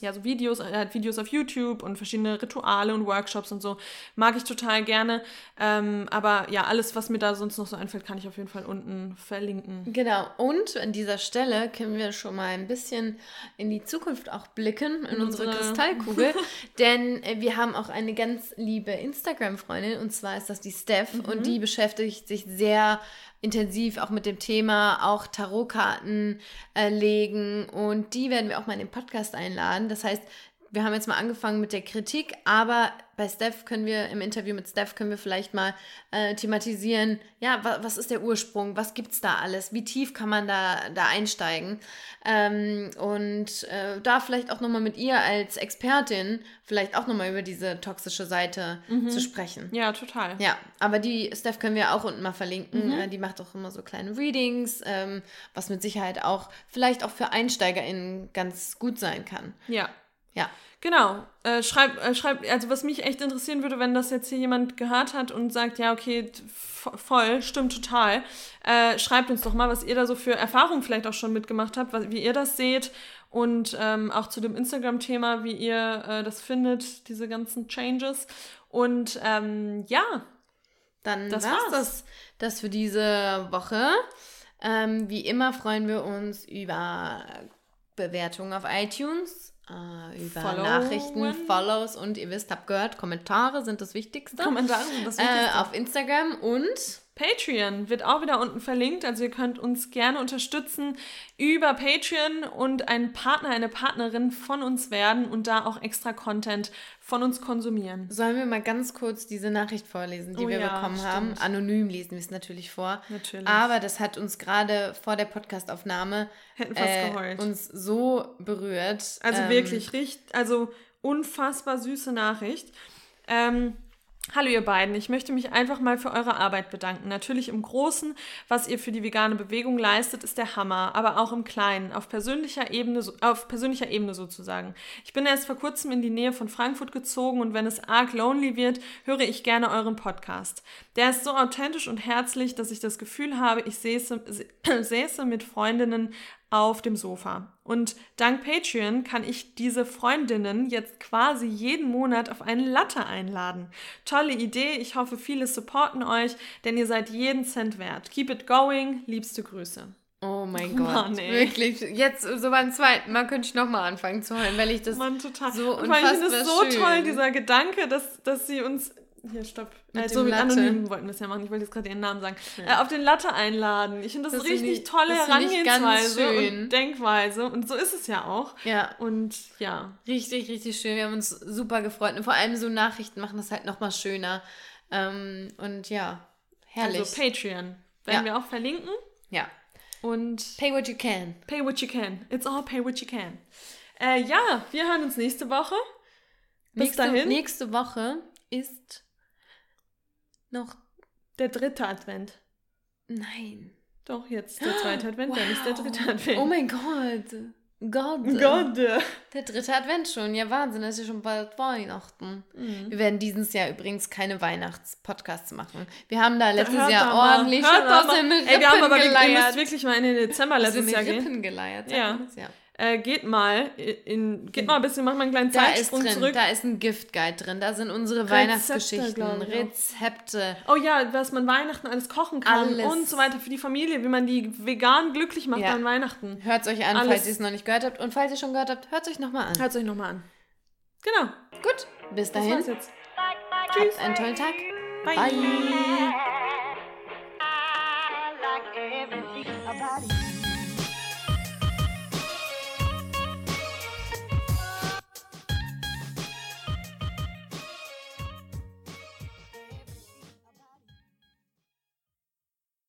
ja, so Videos, er hat Videos auf YouTube und verschiedene Rituale und Workshops und so. Mag ich total gerne. Ähm, aber ja, alles, was mir da sonst noch so einfällt, kann ich auf jeden Fall unten verlinken. Genau. Und an dieser Stelle können wir schon mal ein bisschen in die Zukunft auch blicken, in, in unsere, unsere Kristallkugel. denn äh, wir haben auch eine ganz liebe Instagram-Freundin und zwar ist das die Steph mhm. und die beschäftigt sich sehr intensiv auch mit dem Thema auch Tarotkarten äh, legen und die werden wir auch mal in den Podcast einladen. Das heißt, wir haben jetzt mal angefangen mit der Kritik, aber bei Steph können wir, im Interview mit Steph können wir vielleicht mal äh, thematisieren, ja, wa was ist der Ursprung, was gibt es da alles, wie tief kann man da, da einsteigen ähm, und äh, da vielleicht auch nochmal mit ihr als Expertin vielleicht auch nochmal über diese toxische Seite mhm. zu sprechen. Ja, total. Ja, aber die Steph können wir auch unten mal verlinken, mhm. äh, die macht auch immer so kleine Readings, ähm, was mit Sicherheit auch vielleicht auch für EinsteigerInnen ganz gut sein kann. Ja. Ja. Genau. Äh, schreib, äh, schreib, also was mich echt interessieren würde, wenn das jetzt hier jemand gehört hat und sagt, ja, okay, voll, stimmt total. Äh, schreibt uns doch mal, was ihr da so für Erfahrungen vielleicht auch schon mitgemacht habt, was, wie ihr das seht und ähm, auch zu dem Instagram-Thema, wie ihr äh, das findet, diese ganzen Changes. Und ähm, ja, dann das war's. das, das für diese Woche. Ähm, wie immer freuen wir uns über Bewertungen auf iTunes äh, über Followen. Nachrichten, Follows und ihr wisst, habt gehört, Kommentare sind das Wichtigste. Kommentare sind das Wichtigste. Äh, auf Instagram und Patreon wird auch wieder unten verlinkt. Also ihr könnt uns gerne unterstützen über Patreon und ein Partner, eine Partnerin von uns werden und da auch extra Content von uns konsumieren. Sollen wir mal ganz kurz diese Nachricht vorlesen, die oh, wir ja, bekommen stimmt. haben? Anonym lesen wir es natürlich vor. Natürlich. Aber das hat uns gerade vor der Podcastaufnahme äh, uns so berührt. Also ähm, wirklich, richtig, also unfassbar süße Nachricht. Ähm, Hallo ihr beiden, ich möchte mich einfach mal für eure Arbeit bedanken. Natürlich im Großen, was ihr für die vegane Bewegung leistet, ist der Hammer, aber auch im Kleinen, auf persönlicher Ebene, auf persönlicher Ebene sozusagen. Ich bin erst vor kurzem in die Nähe von Frankfurt gezogen und wenn es arg lonely wird, höre ich gerne euren Podcast. Der ist so authentisch und herzlich, dass ich das Gefühl habe, ich säße, säße mit Freundinnen auf dem Sofa. Und dank Patreon kann ich diese Freundinnen jetzt quasi jeden Monat auf eine Latte einladen. Tolle Idee, ich hoffe, viele supporten euch, denn ihr seid jeden Cent wert. Keep it going, liebste Grüße. Oh mein Gott, Mann, wirklich. Jetzt so beim zweiten Mal könnte ich nochmal anfangen zu heulen, weil ich das Mann, total. so unfassbar Weil ich finde es so schön. toll, dieser Gedanke, dass, dass sie uns hier, stopp. Mit also mit Anonymen wollten wir es ja machen. Ich wollte jetzt gerade ihren Namen sagen. Ja. Äh, auf den Latte einladen. Ich finde das, das richtig die, tolle das Herangehensweise und Denkweise. Und so ist es ja auch. Ja. Und ja. Richtig, richtig schön. Wir haben uns super gefreut. Und vor allem so Nachrichten machen das halt nochmal schöner. Ähm, und ja, herrlich. Also Patreon werden ja. wir auch verlinken. Ja. Und pay what you can. Pay what you can. It's all pay what you can. Äh, ja, wir hören uns nächste Woche. Bis nächste, dahin. Nächste Woche ist noch der dritte Advent. Nein. Doch, jetzt der zweite Advent, wow. dann ist der dritte Advent. Oh mein Gott. Gott. Gott. Der dritte Advent schon. Ja, Wahnsinn, das ist ja schon bald Weihnachten. Mhm. Wir werden dieses Jahr übrigens keine Weihnachtspodcasts machen. Wir haben da letztes Hört Jahr ordentlich schon aus den Rippen Ey, wir haben aber, geleiert. ihr müsst wirklich mal in den Dezember letztes Jahr gehen. Rippen geleiert. Ja. ja äh, geht mal in, geht mal ein bisschen, macht mal einen kleinen da Zeitsprung ist drin, zurück. Da ist ein Giftguide drin, da sind unsere Rezepte, Weihnachtsgeschichten, Rezepte. Oh ja, was man Weihnachten alles kochen kann alles. und so weiter für die Familie, wie man die vegan glücklich macht ja. an Weihnachten. Hört es euch an, alles. falls ihr es noch nicht gehört habt und falls ihr schon gehört habt, hört es euch nochmal an. Hört es euch nochmal an. Genau. Gut, bis dahin. Das war's jetzt. Tschüss. Habt einen tollen Tag. Bye. Bye.